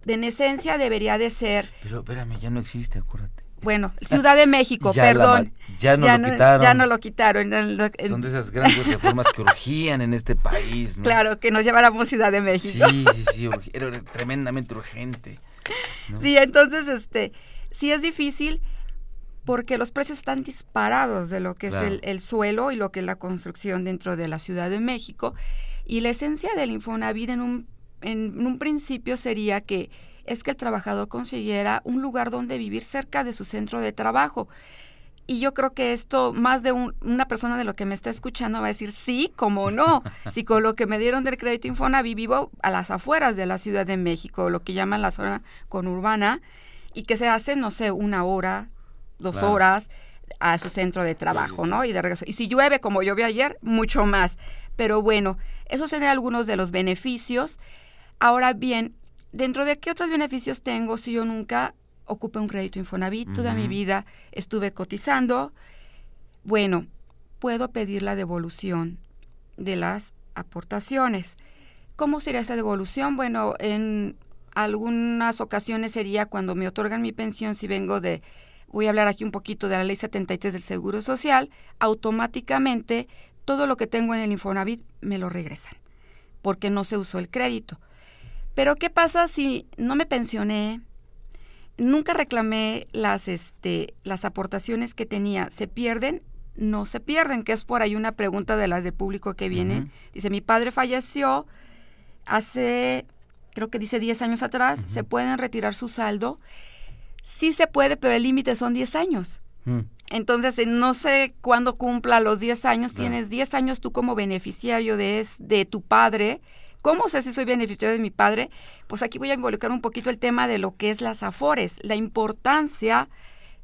De en esencia debería de ser... Pero espérame, ya no existe, acuérdate. Bueno, Ciudad de México, <laughs> perdón. ya, no lo quitaron. Ya no lo quitaron. Son de esas grandes <laughs> reformas que urgían en este país. ¿no? Claro, que nos lleváramos Ciudad de México. Sí, sí, sí, era tremendamente urgente. Sí, entonces, este, sí es difícil porque los precios están disparados de lo que es el, el, suelo y lo que es la construcción dentro de la Ciudad de México. Y la esencia del Infonavit en un, en un principio sería que es que el trabajador consiguiera un lugar donde vivir cerca de su centro de trabajo. Y yo creo que esto, más de una persona de lo que me está escuchando va a decir, sí, como no. <laughs> si con lo que me dieron del crédito Infonavit vivo a las afueras de la Ciudad de México, lo que llaman la zona conurbana, y que se hace, no sé, una hora, dos horas a su centro de trabajo, ¿no? Y de regreso. Y si llueve como llovió ayer, mucho más. Pero bueno, esos serían algunos de los beneficios. Ahora bien, ¿dentro de qué otros beneficios tengo si yo nunca ocupé un crédito Infonavit? Toda mi vida estuve cotizando. Bueno, puedo pedir la devolución de las aportaciones. ¿Cómo sería esa devolución? Bueno, en algunas ocasiones sería cuando me otorgan mi pensión si vengo de voy a hablar aquí un poquito de la ley 73 del Seguro Social, automáticamente todo lo que tengo en el Infonavit me lo regresan, porque no se usó el crédito. Pero ¿qué pasa si no me pensioné? Nunca reclamé las, este, las aportaciones que tenía. ¿Se pierden? No se pierden, que es por ahí una pregunta de las de público que viene. Dice, mi padre falleció hace, creo que dice 10 años atrás, ¿se pueden retirar su saldo? Sí se puede, pero el límite son 10 años. Mm. Entonces, eh, no sé cuándo cumpla los 10 años, tienes 10 años tú como beneficiario de, es, de tu padre. ¿Cómo sé si soy beneficiario de mi padre? Pues aquí voy a involucrar un poquito el tema de lo que es las afores, la importancia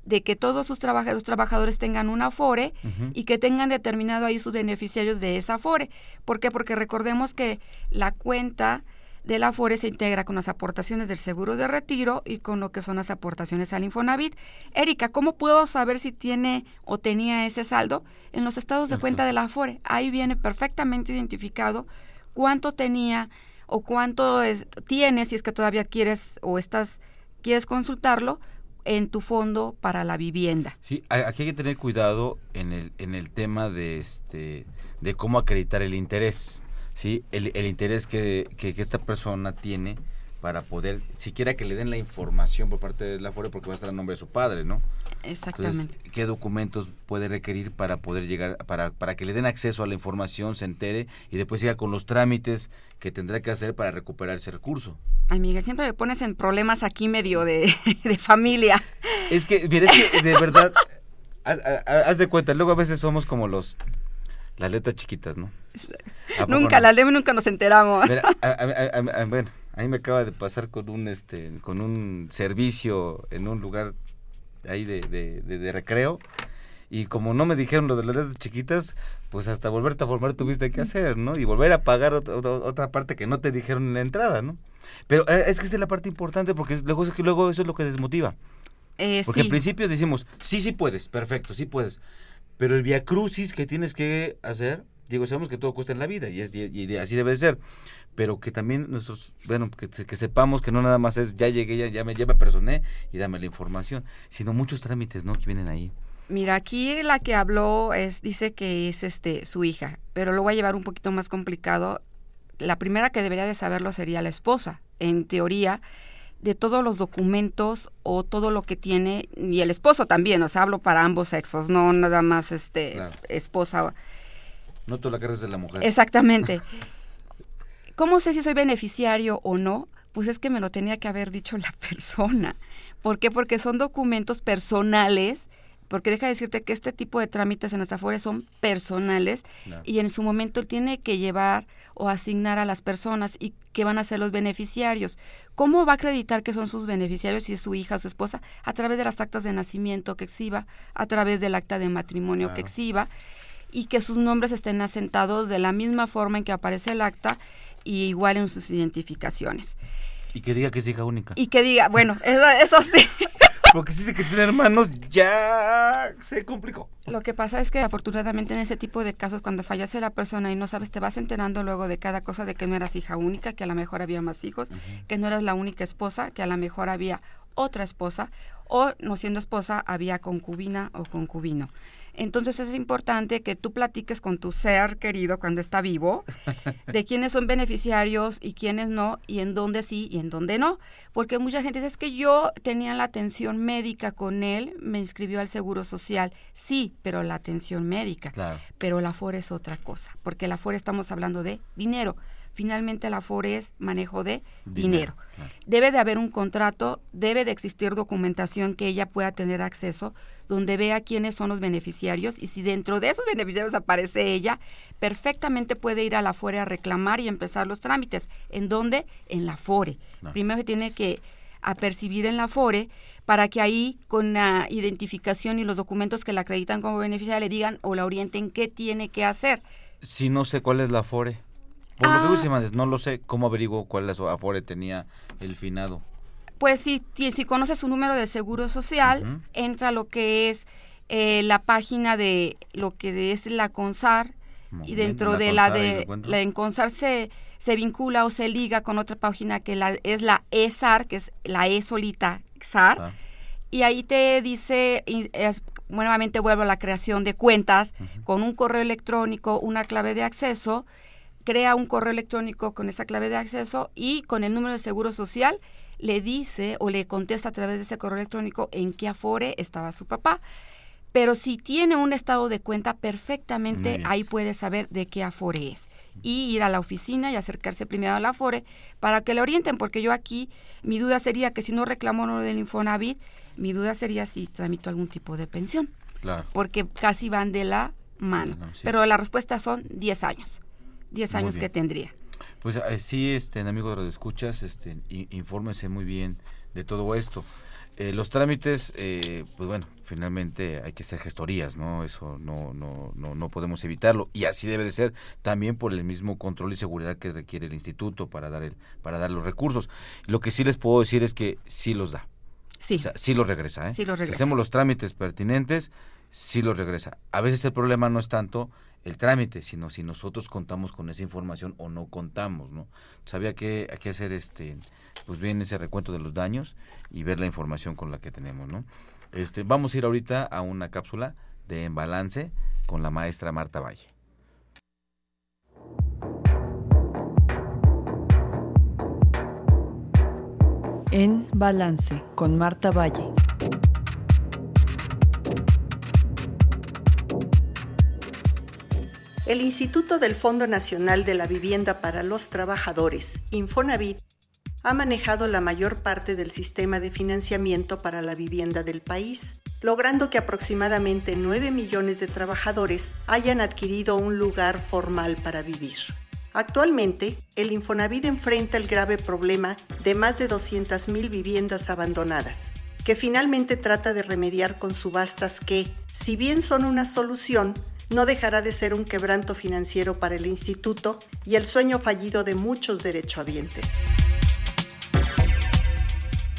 de que todos sus trabajadores, trabajadores tengan un afore y que tengan determinado ahí sus beneficiarios de esa afore. ¿Por qué? Porque recordemos que la cuenta del Afore se integra con las aportaciones del seguro de retiro y con lo que son las aportaciones al Infonavit. Erika, ¿cómo puedo saber si tiene o tenía ese saldo? En los estados de cuenta del Afore. Ahí viene perfectamente identificado cuánto tenía o cuánto es, tiene, si es que todavía quieres o estás quieres consultarlo, en tu fondo para la vivienda. Sí, aquí hay que tener cuidado en el, en el tema de, este, de cómo acreditar el interés. ¿Sí? el, el interés que, que, esta persona tiene para poder, siquiera que le den la información por parte de la FORE, porque va a estar a nombre de su padre, ¿no? Exactamente. ¿Qué documentos puede requerir para poder llegar, para, para que le den acceso a la información, se entere y después siga con los trámites que tendrá que hacer para recuperar ese recurso? Ay, Miguel, siempre me pones en problemas aquí medio de, <laughs> de familia. Es que, mira, es que de verdad, <laughs> haz, haz de cuenta, luego a veces somos como los las letras chiquitas, ¿no? <laughs> Nunca, las leemos nunca nos enteramos. <laughs> bueno, ahí me acaba de pasar con un este con un servicio en un lugar ahí de, de, recreo y como no me dijeron lo de las letras chiquitas, pues hasta volverte a formar tuviste que hacer, ¿no? Y volver a pagar otra, otra parte que no te dijeron en la entrada, ¿no? Pero eh, es que esa es la parte importante porque luego, es que luego eso es lo que desmotiva. Eh, porque al principio decimos, sí, sí puedes, perfecto, sí puedes. Pero el via crucis que tienes que hacer, digo, sabemos que todo cuesta en la vida y, es, y, así debe ser, pero que también nosotros, bueno, que, sepamos que no nada más es ya llegué, ya, ya me, personé y dame la información, sino muchos trámites, ¿no? Que vienen ahí. Mira, aquí la que habló es, dice que es este su hija, pero lo voy a llevar un poquito más complicado. La primera que debería de saberlo sería la esposa. En teoría, de todos los documentos o todo lo que tiene y el esposo también, o sea, hablo para ambos sexos, no nada más este esposa. No tú la cargas de la mujer. Exactamente. <laughs> ¿Cómo sé si soy beneficiario o no? Pues es que me lo tenía que haber dicho la <laughs> persona. ¿Por qué? Porque son documentos personales porque deja de decirte que este tipo de trámites en nuestra fuera son personales y en su momento él tiene que llevar o asignar a las personas y que van a ser los beneficiarios. ¿Cómo va a acreditar que son sus beneficiarios si es su hija o su esposa? A través de las actas de nacimiento que exhiba, a través del acta de matrimonio que exhiba y que sus nombres estén asentados de la misma forma en que aparece el acta y igual en sus identificaciones. Y que diga que es hija única. Y que diga, bueno, eso, eso sí. <laughs> Porque si dice que tiene hermanos, ya se complicó. Lo que pasa es que afortunadamente en ese tipo de casos, cuando fallece la persona y no sabes, te vas enterando luego de cada cosa de que no eras hija única, que a lo mejor había más hijos, que no eras la única esposa, que a lo mejor había otra esposa, o no siendo esposa, había concubina o concubino. Entonces es importante que tú platiques con tu ser querido cuando está vivo de <laughs> quiénes son beneficiarios y quiénes no, y en dónde sí y en dónde no. Porque mucha gente dice es que yo tenía la atención médica con él, me inscribió al Seguro Social. Sí, pero la atención médica. Pero la FORE es otra cosa, porque la FORE estamos hablando de dinero. Finalmente la FORE es manejo de dinero. Debe de haber un contrato, debe de existir documentación que ella pueda tener acceso donde vea quiénes son los beneficiarios y si dentro de esos beneficiarios aparece ella, perfectamente puede ir a la FORE a reclamar y empezar los trámites. ¿En dónde? En la FORE. Primero se tiene que apercibir en la FORE para que ahí con la identificación y los documentos que la acreditan como beneficiaria le digan o la orienten qué tiene que hacer. Si no sé cuál es la FORE. Por lo que ah. no lo sé, ¿cómo averiguo cuál es la FORE tenía el finado? Pues si, si conoces su número de seguro social, entra lo que es eh, la página de lo que es la CONSAR y dentro de la de la en CONSAR se, se vincula o se liga con otra página que la, es la ESAR, que es la E solita SAR, ah. y ahí te dice, es, nuevamente vuelvo a la creación de cuentas con un correo electrónico, una clave de acceso, crea un correo electrónico con esa clave de acceso y con el número de seguro social le dice o le contesta a través de ese correo electrónico en qué afore estaba su papá. Pero si tiene un estado de cuenta, perfectamente ahí puede saber de qué afore es. Y ir a la oficina y acercarse primero a la afore para que le orienten, porque yo aquí, mi duda sería que si no reclamo uno del Infonavit, mi duda sería si tramito algún tipo de pensión. porque casi van de la mano. Pero la respuesta son 10 años. 10 años que tendría. Pues eh, sí, este, amigo de escuchas, este, infórmese muy bien de todo esto. Eh, los trámites, eh, pues bueno, finalmente hay que hacer gestorías, ¿no? Eso no, no, no, no podemos evitarlo. Y así debe de ser también por el mismo control y seguridad que requiere el instituto para dar, el, para dar los recursos. Lo que sí les puedo decir es que sí los da. Sí. sí los regresa, ¿eh? Sí los regresa. Si hacemos los trámites pertinentes, sí los regresa. A veces el problema no es tanto el trámite, sino si nosotros contamos con esa información o no contamos, ¿no? Sabía que hay que hacer este pues bien ese recuento de los daños y ver la información con la que tenemos, ¿no? Este, vamos a ir ahorita a una cápsula de En Balance con la maestra Marta Valle. En Balance con Marta Valle. El Instituto del Fondo Nacional de la Vivienda para los Trabajadores, Infonavit, ha manejado la mayor parte del sistema de financiamiento para la vivienda del país, logrando que aproximadamente 9 millones de trabajadores hayan adquirido un lugar formal para vivir. Actualmente, el Infonavit enfrenta el grave problema de más de 200.000 viviendas abandonadas, que finalmente trata de remediar con subastas que, si bien son una solución, no dejará de ser un quebranto financiero para el instituto y el sueño fallido de muchos derechohabientes.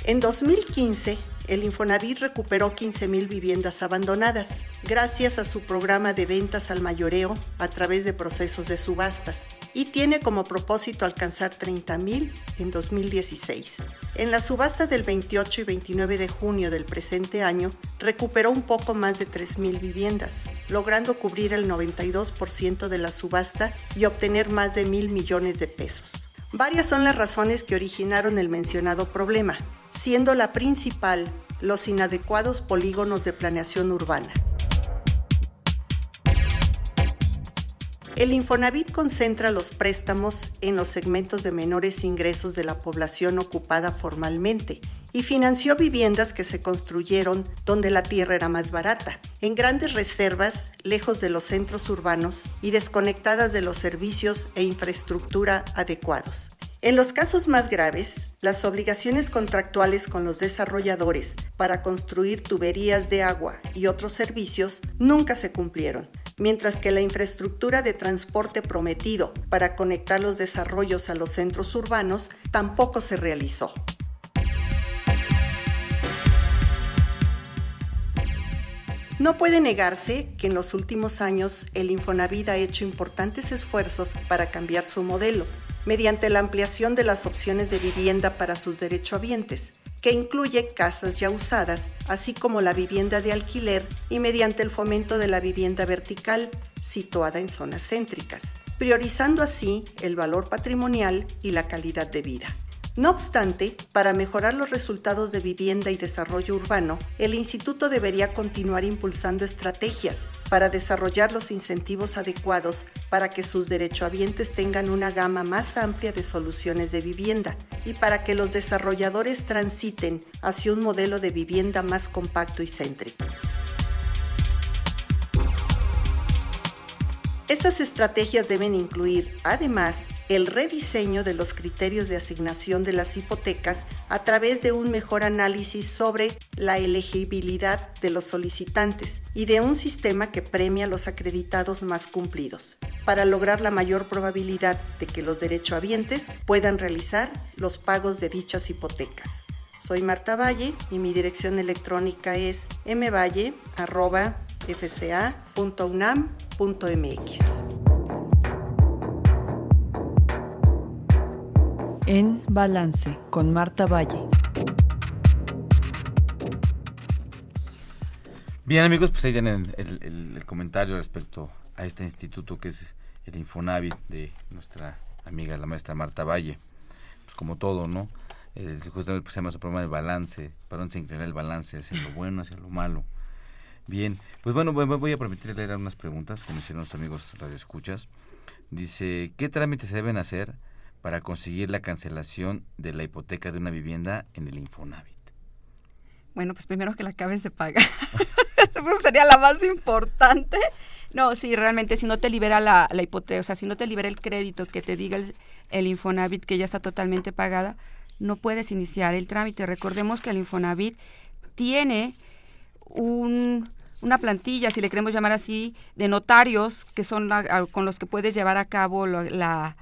En 2015, el Infonavit recuperó 15.000 viviendas abandonadas gracias a su programa de ventas al mayoreo a través de procesos de subastas y tiene como propósito alcanzar 30.000 en 2016. En la subasta del 28 y 29 de junio del presente año, recuperó un poco más de 3.000 viviendas, logrando cubrir el 92% de la subasta y obtener más de mil millones de pesos. Varias son las razones que originaron el mencionado problema siendo la principal los inadecuados polígonos de planeación urbana. El Infonavit concentra los préstamos en los segmentos de menores ingresos de la población ocupada formalmente y financió viviendas que se construyeron donde la tierra era más barata, en grandes reservas, lejos de los centros urbanos y desconectadas de los servicios e infraestructura adecuados. En los casos más graves, las obligaciones contractuales con los desarrolladores para construir tuberías de agua y otros servicios nunca se cumplieron, mientras que la infraestructura de transporte prometido para conectar los desarrollos a los centros urbanos tampoco se realizó. No puede negarse que en los últimos años el Infonavit ha hecho importantes esfuerzos para cambiar su modelo mediante la ampliación de las opciones de vivienda para sus derechohabientes, que incluye casas ya usadas, así como la vivienda de alquiler y mediante el fomento de la vivienda vertical, situada en zonas céntricas, priorizando así el valor patrimonial y la calidad de vida. No obstante, para mejorar los resultados de vivienda y desarrollo urbano, el instituto debería continuar impulsando estrategias para desarrollar los incentivos adecuados para que sus derechohabientes tengan una gama más amplia de soluciones de vivienda y para que los desarrolladores transiten hacia un modelo de vivienda más compacto y céntrico. Estas estrategias deben incluir, además, el rediseño de los criterios de asignación de las hipotecas a través de un mejor análisis sobre la elegibilidad de los solicitantes y de un sistema que premia los acreditados más cumplidos, para lograr la mayor probabilidad de que los derechohabientes puedan realizar los pagos de dichas hipotecas. Soy Marta Valle y mi dirección electrónica es mvalle.fca.unam.mx. En Balance con Marta Valle. Bien amigos, pues ahí tienen el, comentario respecto a este instituto que es el Infonavit de nuestra amiga la maestra Marta Valle. Pues como todo, ¿no? eh, justamente pues, se llama su programa de balance, para dónde se inclina el balance hacia lo bueno, hacia lo malo. Bien, pues bueno, voy a permitir leer unas preguntas que me hicieron los amigos radioescuchas. Dice, ¿qué trámites se deben hacer para conseguir la cancelación de la hipoteca de una vivienda en el Infonavit? Bueno, pues primero que la acabes de pagar. <laughs> sería la más importante. No, sí, realmente si no te libera la, la hipoteca, o sea, si no te libera el crédito que te diga el, el Infonavit que ya está totalmente pagada, no puedes iniciar el trámite. Recordemos que el Infonavit tiene un, una plantilla, si le queremos llamar así, de notarios que son con los que puedes llevar a cabo lo, la,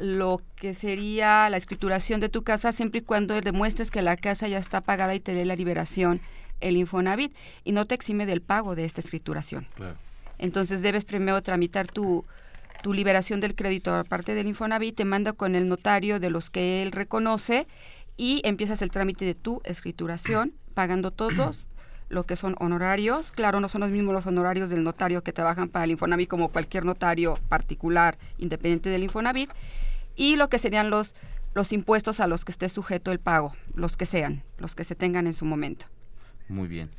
lo que sería la escrituración de tu casa siempre y cuando demuestres que la casa ya está pagada y te dé la liberación el Infonavit y no te exime del pago de esta escrituración. Entonces debes primero tramitar tu, tu liberación del crédito aparte del Infonavit, te manda con el notario de los que él reconoce y empiezas el trámite de tu escrituración, pagando todos lo que son honorarios. Claro, no son los mismos los honorarios del notario que trabajan para el Infonavit como cualquier notario particular independiente del Infonavit. Y lo que serían los, los impuestos a los que esté sujeto el pago, los que sean, los que se tengan en su momento. Muy bien.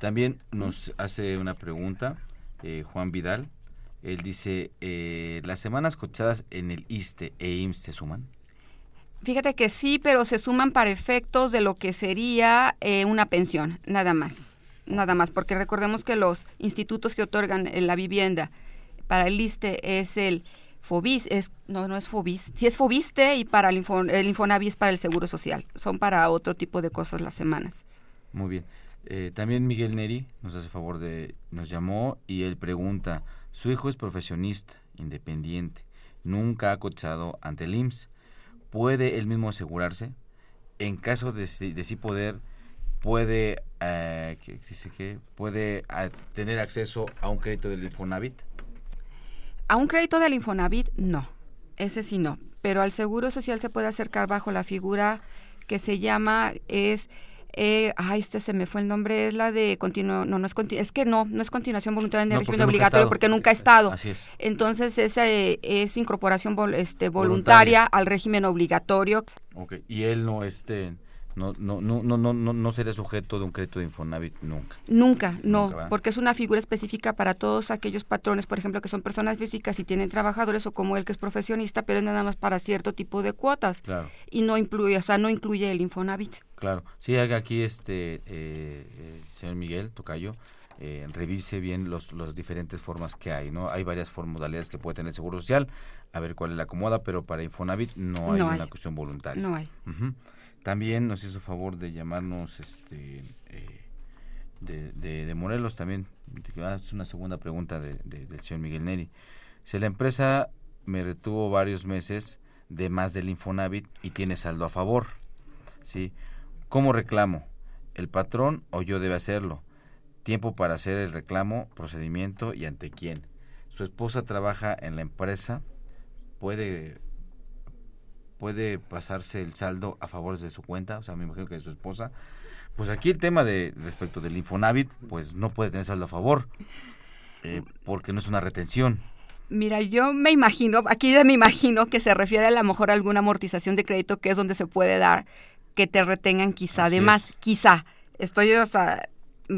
También nos hace una pregunta eh, Juan Vidal. Él dice, eh, ¿las semanas cotizadas en el ISTE e IMSS se suman? Fíjate que sí, pero se suman para efectos de lo que sería eh, una pensión, nada más. Nada más, porque recordemos que los institutos que otorgan eh, la vivienda para el ISTE es el FOBIS, es, no, no es FOBIS, sí es FOBISTE y para el, Infon, el para el Seguro Social. Son para otro tipo de cosas las semanas. Muy bien. Eh, también Miguel Neri nos hace favor de, nos llamó y él pregunta, su hijo es profesionista, independiente, nunca ha cotizado ante el IMSS, ¿puede él mismo asegurarse? En caso de, de sí poder, puede, eh, dice que puede eh, tener acceso a un crédito del Infonavit. A un crédito del Infonavit, no, ese sí no, pero al Seguro Social se puede acercar bajo la figura que se llama, es eh, ay, este se me fue el nombre, es la de continuo, no, no es es que no, no es continuación voluntaria en el régimen obligatorio porque nunca ha estado. Así es. Entonces esa eh, es incorporación este, voluntaria, al régimen obligatorio. Ok, y él no este no, no, no, no, no, no será sujeto de un crédito de Infonavit nunca. Nunca, no, porque es una figura específica para todos aquellos patrones, por ejemplo, que son personas físicas y tienen trabajadores o como él que es profesionista, pero es nada más para cierto tipo de cuotas. Claro. Y no incluye, o sea, no incluye el Infonavit. Claro, sí, haga aquí este, eh, eh, señor Miguel Tocayo, eh, revise bien los, los diferentes formas que hay, ¿no? Hay varias modalidades que puede tener el Seguro Social, a ver cuál le acomoda, pero para Infonavit no hay una cuestión voluntaria. No hay. También nos hizo favor de llamarnos este de, de, Morelos también. Ah, es una segunda pregunta de, del señor Miguel Neri. Si la empresa me retuvo varios meses de más del Infonavit y tiene saldo a favor, ¿sí? ¿Cómo reclamo? ¿El patrón o yo debe hacerlo? Tiempo para hacer el reclamo, procedimiento y ante quién. Su esposa trabaja en la empresa, puede puede pasarse el saldo a favor de su cuenta, o sea, me imagino que de su esposa. Pues aquí el tema de respecto del Infonavit, pues no puede tener saldo a favor, eh, porque no es una retención. Mira, yo me imagino, aquí me imagino que se refiere a lo mejor a alguna amortización de crédito que es donde se puede dar que te retengan quizá además, quizá. Estoy o sea,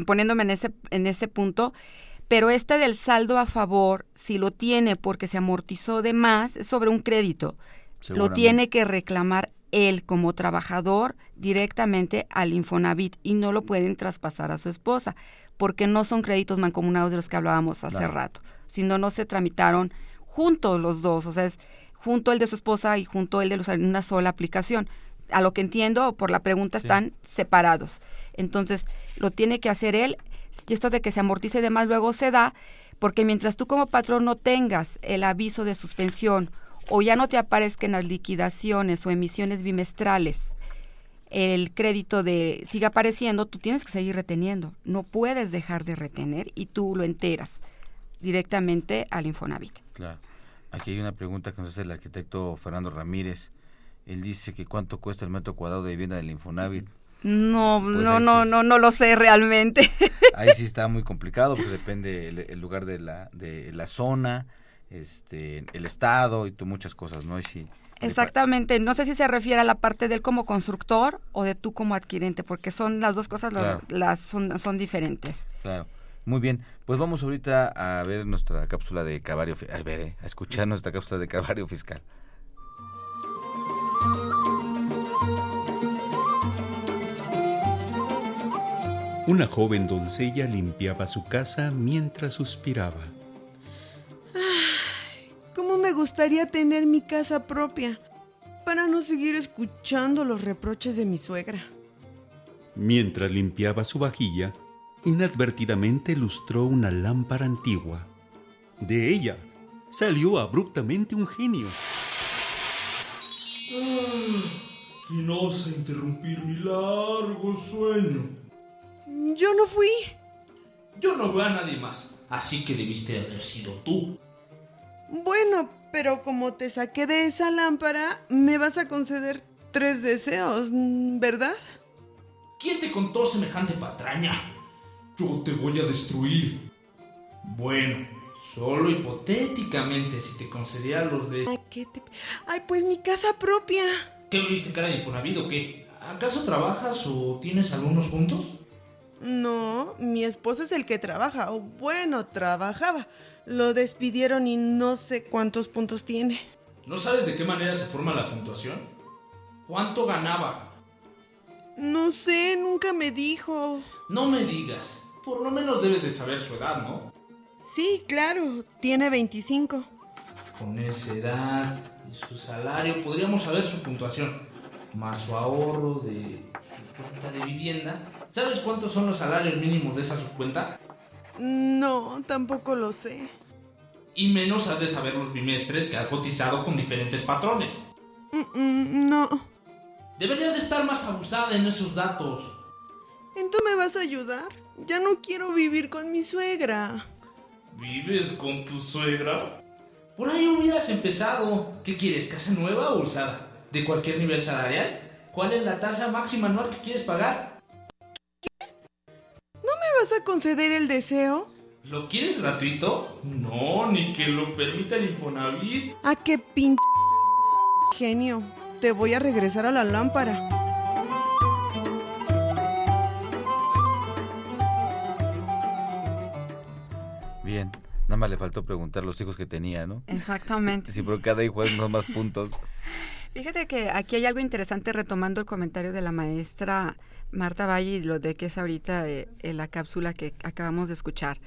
poniéndome en ese, en ese punto, pero este del saldo a favor, si lo tiene porque se amortizó de más, es sobre un crédito. Lo tiene que reclamar él como trabajador directamente al Infonavit y no lo pueden traspasar a su esposa, porque no son créditos mancomunados de los que hablábamos hace rato, sino no se tramitaron juntos los dos, o sea, es junto el de su esposa y junto el de los en una sola aplicación a lo que entiendo por la pregunta están separados. Entonces, lo tiene que hacer él y esto de que se amortice de más luego se da porque mientras tú como patrón no tengas el aviso de suspensión o ya no te aparezca en las liquidaciones o emisiones bimestrales el crédito de siga apareciendo, tú tienes que seguir reteniendo. No puedes dejar de retener y tú lo enteras directamente al Infonavit. Claro. Aquí hay una pregunta que nos hace el arquitecto Fernando Ramírez. Él dice que cuánto cuesta el metro cuadrado de vivienda del Infonavit. No, pues no, no, no, no lo sé realmente. <laughs> Ahí sí <laughs> está muy complicado porque depende el, lugar de la, de la zona, este, el estado y tú, muchas cosas, ¿no? sí, Exactamente, no sé si se refiere a la parte de él como constructor o de tú como adquirente, porque son las dos cosas las son, son diferentes. Claro. Muy bien, pues vamos ahorita a ver nuestra cápsula de Cavario, a ver, eh, a escuchar nuestra cápsula de Cavario Fiscal. Una joven doncella limpiaba su casa mientras suspiraba. Ay, ¿Cómo me gustaría tener mi casa propia para no seguir escuchando los reproches de mi suegra? Mientras limpiaba su vajilla, inadvertidamente lustró una lámpara antigua. De ella salió abruptamente un genio. ¿Quién osa interrumpir mi largo sueño? Yo no fui. Yo no veo a nadie más, así que debiste haber sido tú. Bueno, pero como te saqué de esa lámpara, me vas a conceder tres deseos, ¿verdad? ¿Quién te contó semejante patraña? Yo te voy a destruir. Bueno, solo hipotéticamente, si te concedía los de... Ay, ¿qué te... Ay, pues mi casa propia. ¿Qué viste cara de Infonavit o qué? ¿Acaso trabajas o tienes algunos puntos? No, mi esposo es el que trabaja, o bueno, trabajaba. Lo despidieron y no sé cuántos puntos tiene. ¿No sabes de qué manera se forma la puntuación? ¿Cuánto ganaba? No sé, nunca me dijo. No me digas. Por lo menos debes de saber su edad, ¿no? Sí, claro, tiene 25. Con esa edad y su salario podríamos saber su puntuación. Más su ahorro de de vivienda. ¿Sabes cuántos son los salarios mínimos de esa subcuenta? No, tampoco lo sé. Y menos has de saber los bimestres que ha cotizado con diferentes patrones. Mm, mm, no. Deberías de estar más abusada en esos datos. ¿Entonces me vas a ayudar? Ya no quiero vivir con mi suegra. ¿Vives con tu suegra? Por ahí hubieras empezado. ¿Qué quieres, casa nueva o usada? ¿De cualquier nivel salarial? ¿Cuál es la tasa máxima anual que quieres pagar? ¿No me vas a conceder el deseo? ¿Lo quieres gratuito? No, ni que lo permita el Infonavit. ¿A qué pinche genio? Te voy a regresar a la lámpara. Bien, nada más le faltó preguntar los hijos que tenía, ¿no? Exactamente. <laughs> Sí, pero cada hijo es más puntos. <laughs> Fíjate que aquí hay algo interesante retomando el comentario de la maestra Marta Valle y lo de que es ahorita eh, en la cápsula que acabamos de escuchar.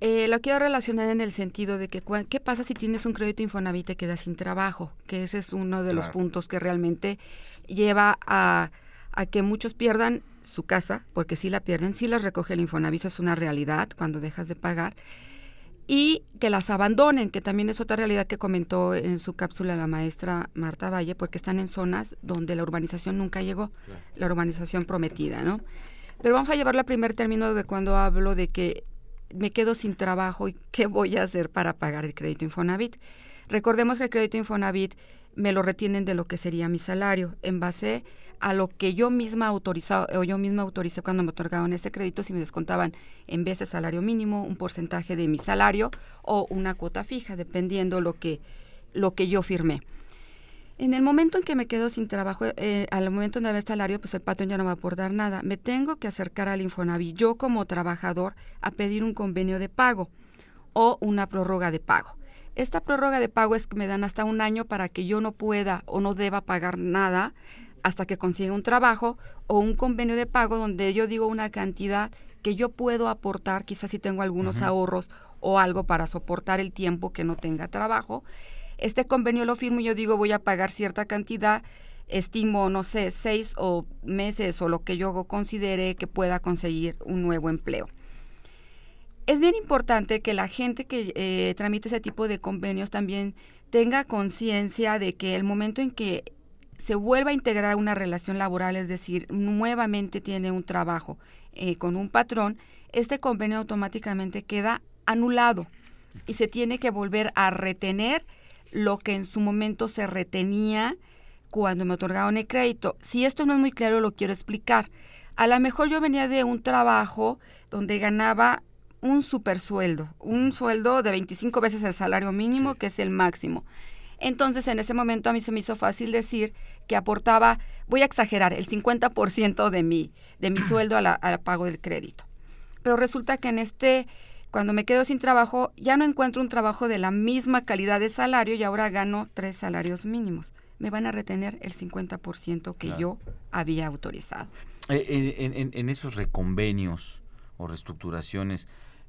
Eh, lo quiero relacionar en el sentido de que qué pasa si tienes un crédito Infonavit y te quedas sin trabajo, que ese es uno de los puntos que realmente lleva a, a, que muchos pierdan su casa, porque si la pierden, si las recoge el Infonavit, eso es una realidad cuando dejas de pagar, y que las abandonen, que también es otra realidad que comentó en su cápsula la maestra Marta Valle, porque están en zonas donde la urbanización nunca llegó, la urbanización prometida, ¿no? Pero vamos a llevarlo al primer término de cuando hablo de que me quedo sin trabajo y qué voy a hacer para pagar el crédito Infonavit. Recordemos que el crédito Infonavit me lo retienen de lo que sería mi salario en base a lo que yo misma autorizaba o yo misma autoricé cuando me otorgaban ese crédito si me descontaban en vez de salario mínimo un porcentaje de mi salario o una cuota fija dependiendo lo que lo que yo firmé. En el momento en que me quedo sin trabajo, eh, al momento de haber salario, pues el patrón ya no va a aportar nada. Me tengo que acercar al Infonavit, yo como trabajador, a pedir un convenio de pago o una prórroga de pago. Esta prórroga de pago es que me dan hasta un año para que yo no pueda o no deba pagar nada hasta que consiga un trabajo o un convenio de pago donde yo digo una cantidad que yo puedo aportar, quizás si tengo algunos ahorros o algo para soportar el tiempo que no tenga trabajo este convenio lo firmo y yo digo voy a pagar cierta cantidad, estimo, no sé, seis o meses o lo que yo considere que pueda conseguir un nuevo empleo. Es bien importante que la gente que eh, tramite ese tipo de convenios también tenga conciencia de que el momento en que se vuelva a integrar una relación laboral, es decir, nuevamente tiene un trabajo eh, con un patrón, este convenio automáticamente queda anulado y se tiene que volver a retener lo que en su momento se retenía cuando me otorgaron el crédito. Si esto no es muy claro, lo quiero explicar. A lo mejor yo venía de un trabajo donde ganaba un super sueldo, un sueldo de 25 veces el salario mínimo, que es el máximo. Entonces, en ese momento a mí se me hizo fácil decir que aportaba, voy a exagerar, el 50% de mi, de mi <clears throat> sueldo al pago del crédito. Pero resulta que en este cuando me quedo sin trabajo, ya no encuentro un trabajo de la misma calidad de salario y ahora gano tres salarios mínimos. Me van a retener el 50% que yo había autorizado. Eh, en, en, en esos reconvenios o reestructuraciones,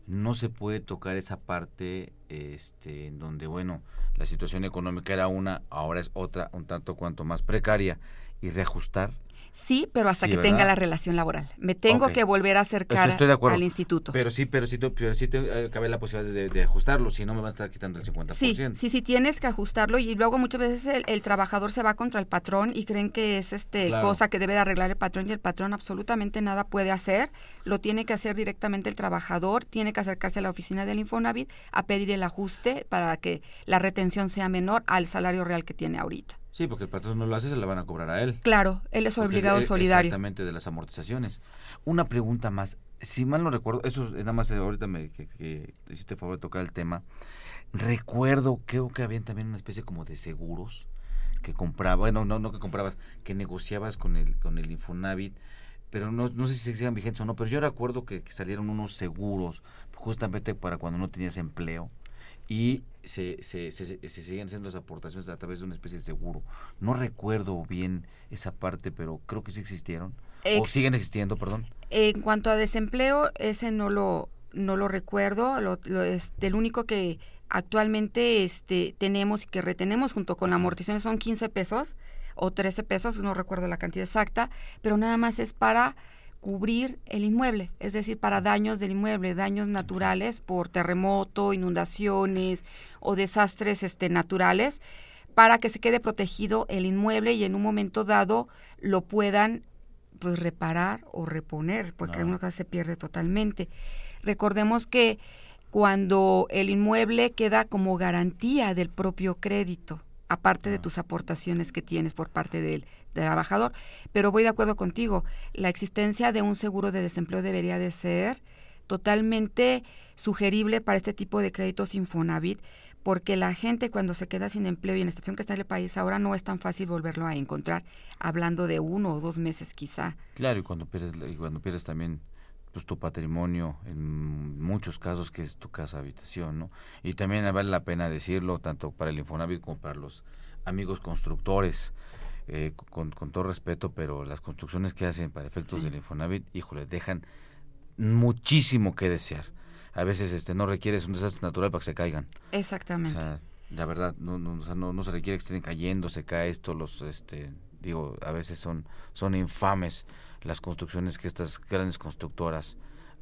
no se puede tocar esa parte este, en donde, bueno, la situación económica era una, ahora es otra, un tanto cuanto más precaria, y reajustar Sí, pero hasta que tenga la relación laboral. Me tengo que volver a acercar al instituto. Pero sí, pero sí, pero sí te, eh, cabe la posibilidad de, ajustarlo, si no me van a estar quitando el 50%. Sí, sí, sí, tienes que ajustarlo y luego muchas veces el, trabajador se va contra el patrón y creen que es este cosa que debe de arreglar el patrón y el patrón absolutamente nada puede hacer. Lo tiene que hacer directamente el trabajador, tiene que acercarse a la oficina del Infonavit a pedir el ajuste para que la retención sea menor al salario real que tiene ahorita. Sí, porque el patrón no lo hace, se la van a cobrar a él. Claro, él es obligado solidario. Exactamente, de las amortizaciones. Una pregunta más. Si mal no recuerdo, eso es nada más ahorita me, que, hiciste favor de tocar el tema. Recuerdo creo que habían también una especie como de seguros que compraba, bueno, no, no que comprabas, que negociabas con el, con el Infonavit, pero no, no sé si siguen vigentes o no, pero yo recuerdo que salieron unos seguros justamente para cuando no tenías empleo y se, se, se, siguen haciendo las aportaciones a través de una especie de seguro. No recuerdo bien esa parte, pero creo que sí existieron. o siguen existiendo, perdón. En cuanto a desempleo, ese no lo, no lo recuerdo. Lo, es, el único que actualmente este, tenemos y que retenemos junto con la amortización son 15 pesos o 13 pesos, no recuerdo la cantidad exacta, pero nada más es para cubrir el inmueble, es decir, para daños del inmueble, daños naturales por terremoto, inundaciones o desastres este, naturales, para que se quede protegido el inmueble y en un momento dado lo puedan pues reparar o reponer, porque en una se pierde totalmente. Recordemos que cuando el inmueble queda como garantía del propio crédito, aparte de tus aportaciones que tienes por parte del trabajador. Pero voy de acuerdo contigo, la existencia de un seguro de desempleo debería de ser totalmente sugerible para este tipo de créditos Infonavit, porque la gente cuando se queda sin empleo y en la situación que está en el país ahora no es tan fácil volverlo a encontrar, hablando de uno o dos meses quizá. Claro, y cuando pierdes, y cuando pierdes también pues tu patrimonio en muchos casos que es tu casa habitación, ¿no? Y también vale la pena decirlo tanto para el Infonavit como para los amigos constructores, eh, con, todo respeto, pero las construcciones que hacen para efectos del Infonavit, híjole, dejan muchísimo que desear. A veces este no requieres un desastre natural para que se caigan. Exactamente. la verdad, no, no, no, no se requiere que estén cayendo, se cae esto, los, este, digo, a veces son, son infames las construcciones que estas grandes constructoras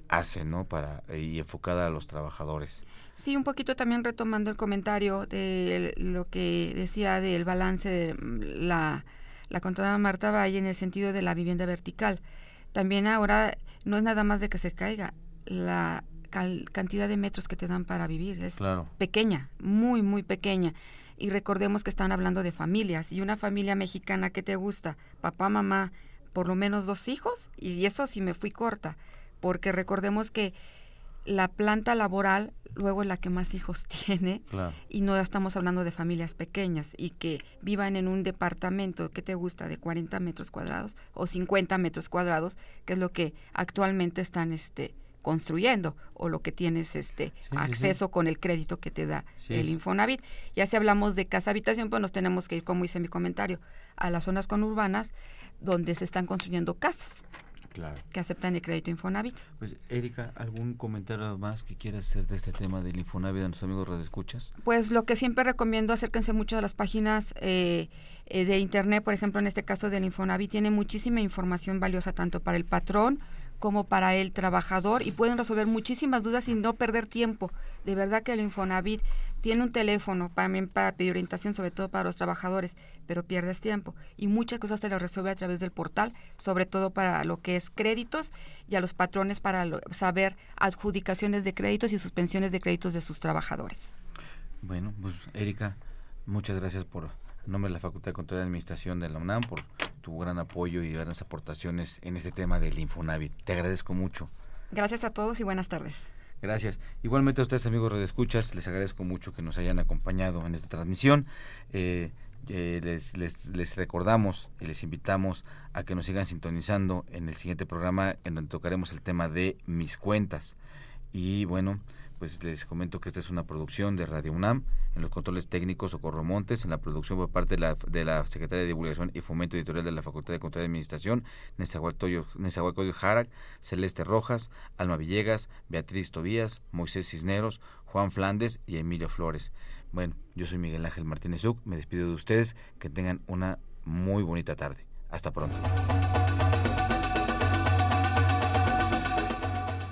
hacen, ¿no? Para y enfocada a los trabajadores. Sí, un poquito también retomando el comentario de lo que decía del balance de la la contadora Marta Valle en el sentido de la vivienda vertical. También ahora no es nada más de que se caiga, la cantidad de metros que te dan para vivir. Es pequeña, muy, muy pequeña. Y recordemos que están hablando de familias. Y una familia mexicana que te gusta, papá, mamá, por lo menos dos hijos, y eso sí me fui corta, porque recordemos que la planta laboral luego es la que más hijos <laughs> tiene. Y no estamos hablando de familias pequeñas y que vivan en un departamento que te gusta de 40 metros cuadrados o 50 metros cuadrados, que es lo que actualmente están este construyendo o lo que tienes este acceso con el crédito que te da el Infonavit. Ya si hablamos de casa habitación, pues nos tenemos que ir, como hice mi comentario, a las zonas conurbanas donde se están construyendo casas. que aceptan el crédito Infonavit. Pues Erika, ¿algún comentario más que quieras hacer de este tema del Infonavit a nuestros amigos escuchas? Pues lo que siempre recomiendo, acérquense mucho a las páginas eh, eh, de internet, por ejemplo, en este caso del Infonavit, tiene muchísima información valiosa tanto para el patrón como para el trabajador y pueden resolver muchísimas dudas sin no perder tiempo. De verdad que el Infonavit tiene un teléfono para, para pedir orientación, sobre todo para los trabajadores, pero pierdes tiempo. Y muchas cosas se las resuelve a través del portal, sobre todo para lo que es créditos y a los patrones para saber adjudicaciones de créditos y suspensiones de créditos de sus trabajadores. Bueno, pues Erika, muchas gracias por nombre de la Facultad de Control de Administración de la UNAM por tu gran apoyo y grandes aportaciones en este tema del Infonavit. Te agradezco mucho. Gracias a todos y buenas tardes. Gracias. Igualmente a ustedes, amigos Escuchas, les agradezco mucho que nos hayan acompañado en esta transmisión. Eh, eh, les, les, les, recordamos y les invitamos a que nos sigan sintonizando en el siguiente programa en donde tocaremos el tema de mis cuentas. Y bueno, pues les comento que esta es una producción de Radio UNAM, en los controles técnicos Socorro Montes, en la producción por parte de la, de la Secretaría de Divulgación y Fomento Editorial de la Facultad de Control y Administración, Nezahualcóyotl Jarac, Celeste Rojas, Alma Villegas, Beatriz Tobías, Moisés Cisneros, Juan Flandes y Emilio Flores. Bueno, yo soy Miguel Ángel Martínez Uc, me despido de ustedes, que tengan una muy bonita tarde. Hasta pronto.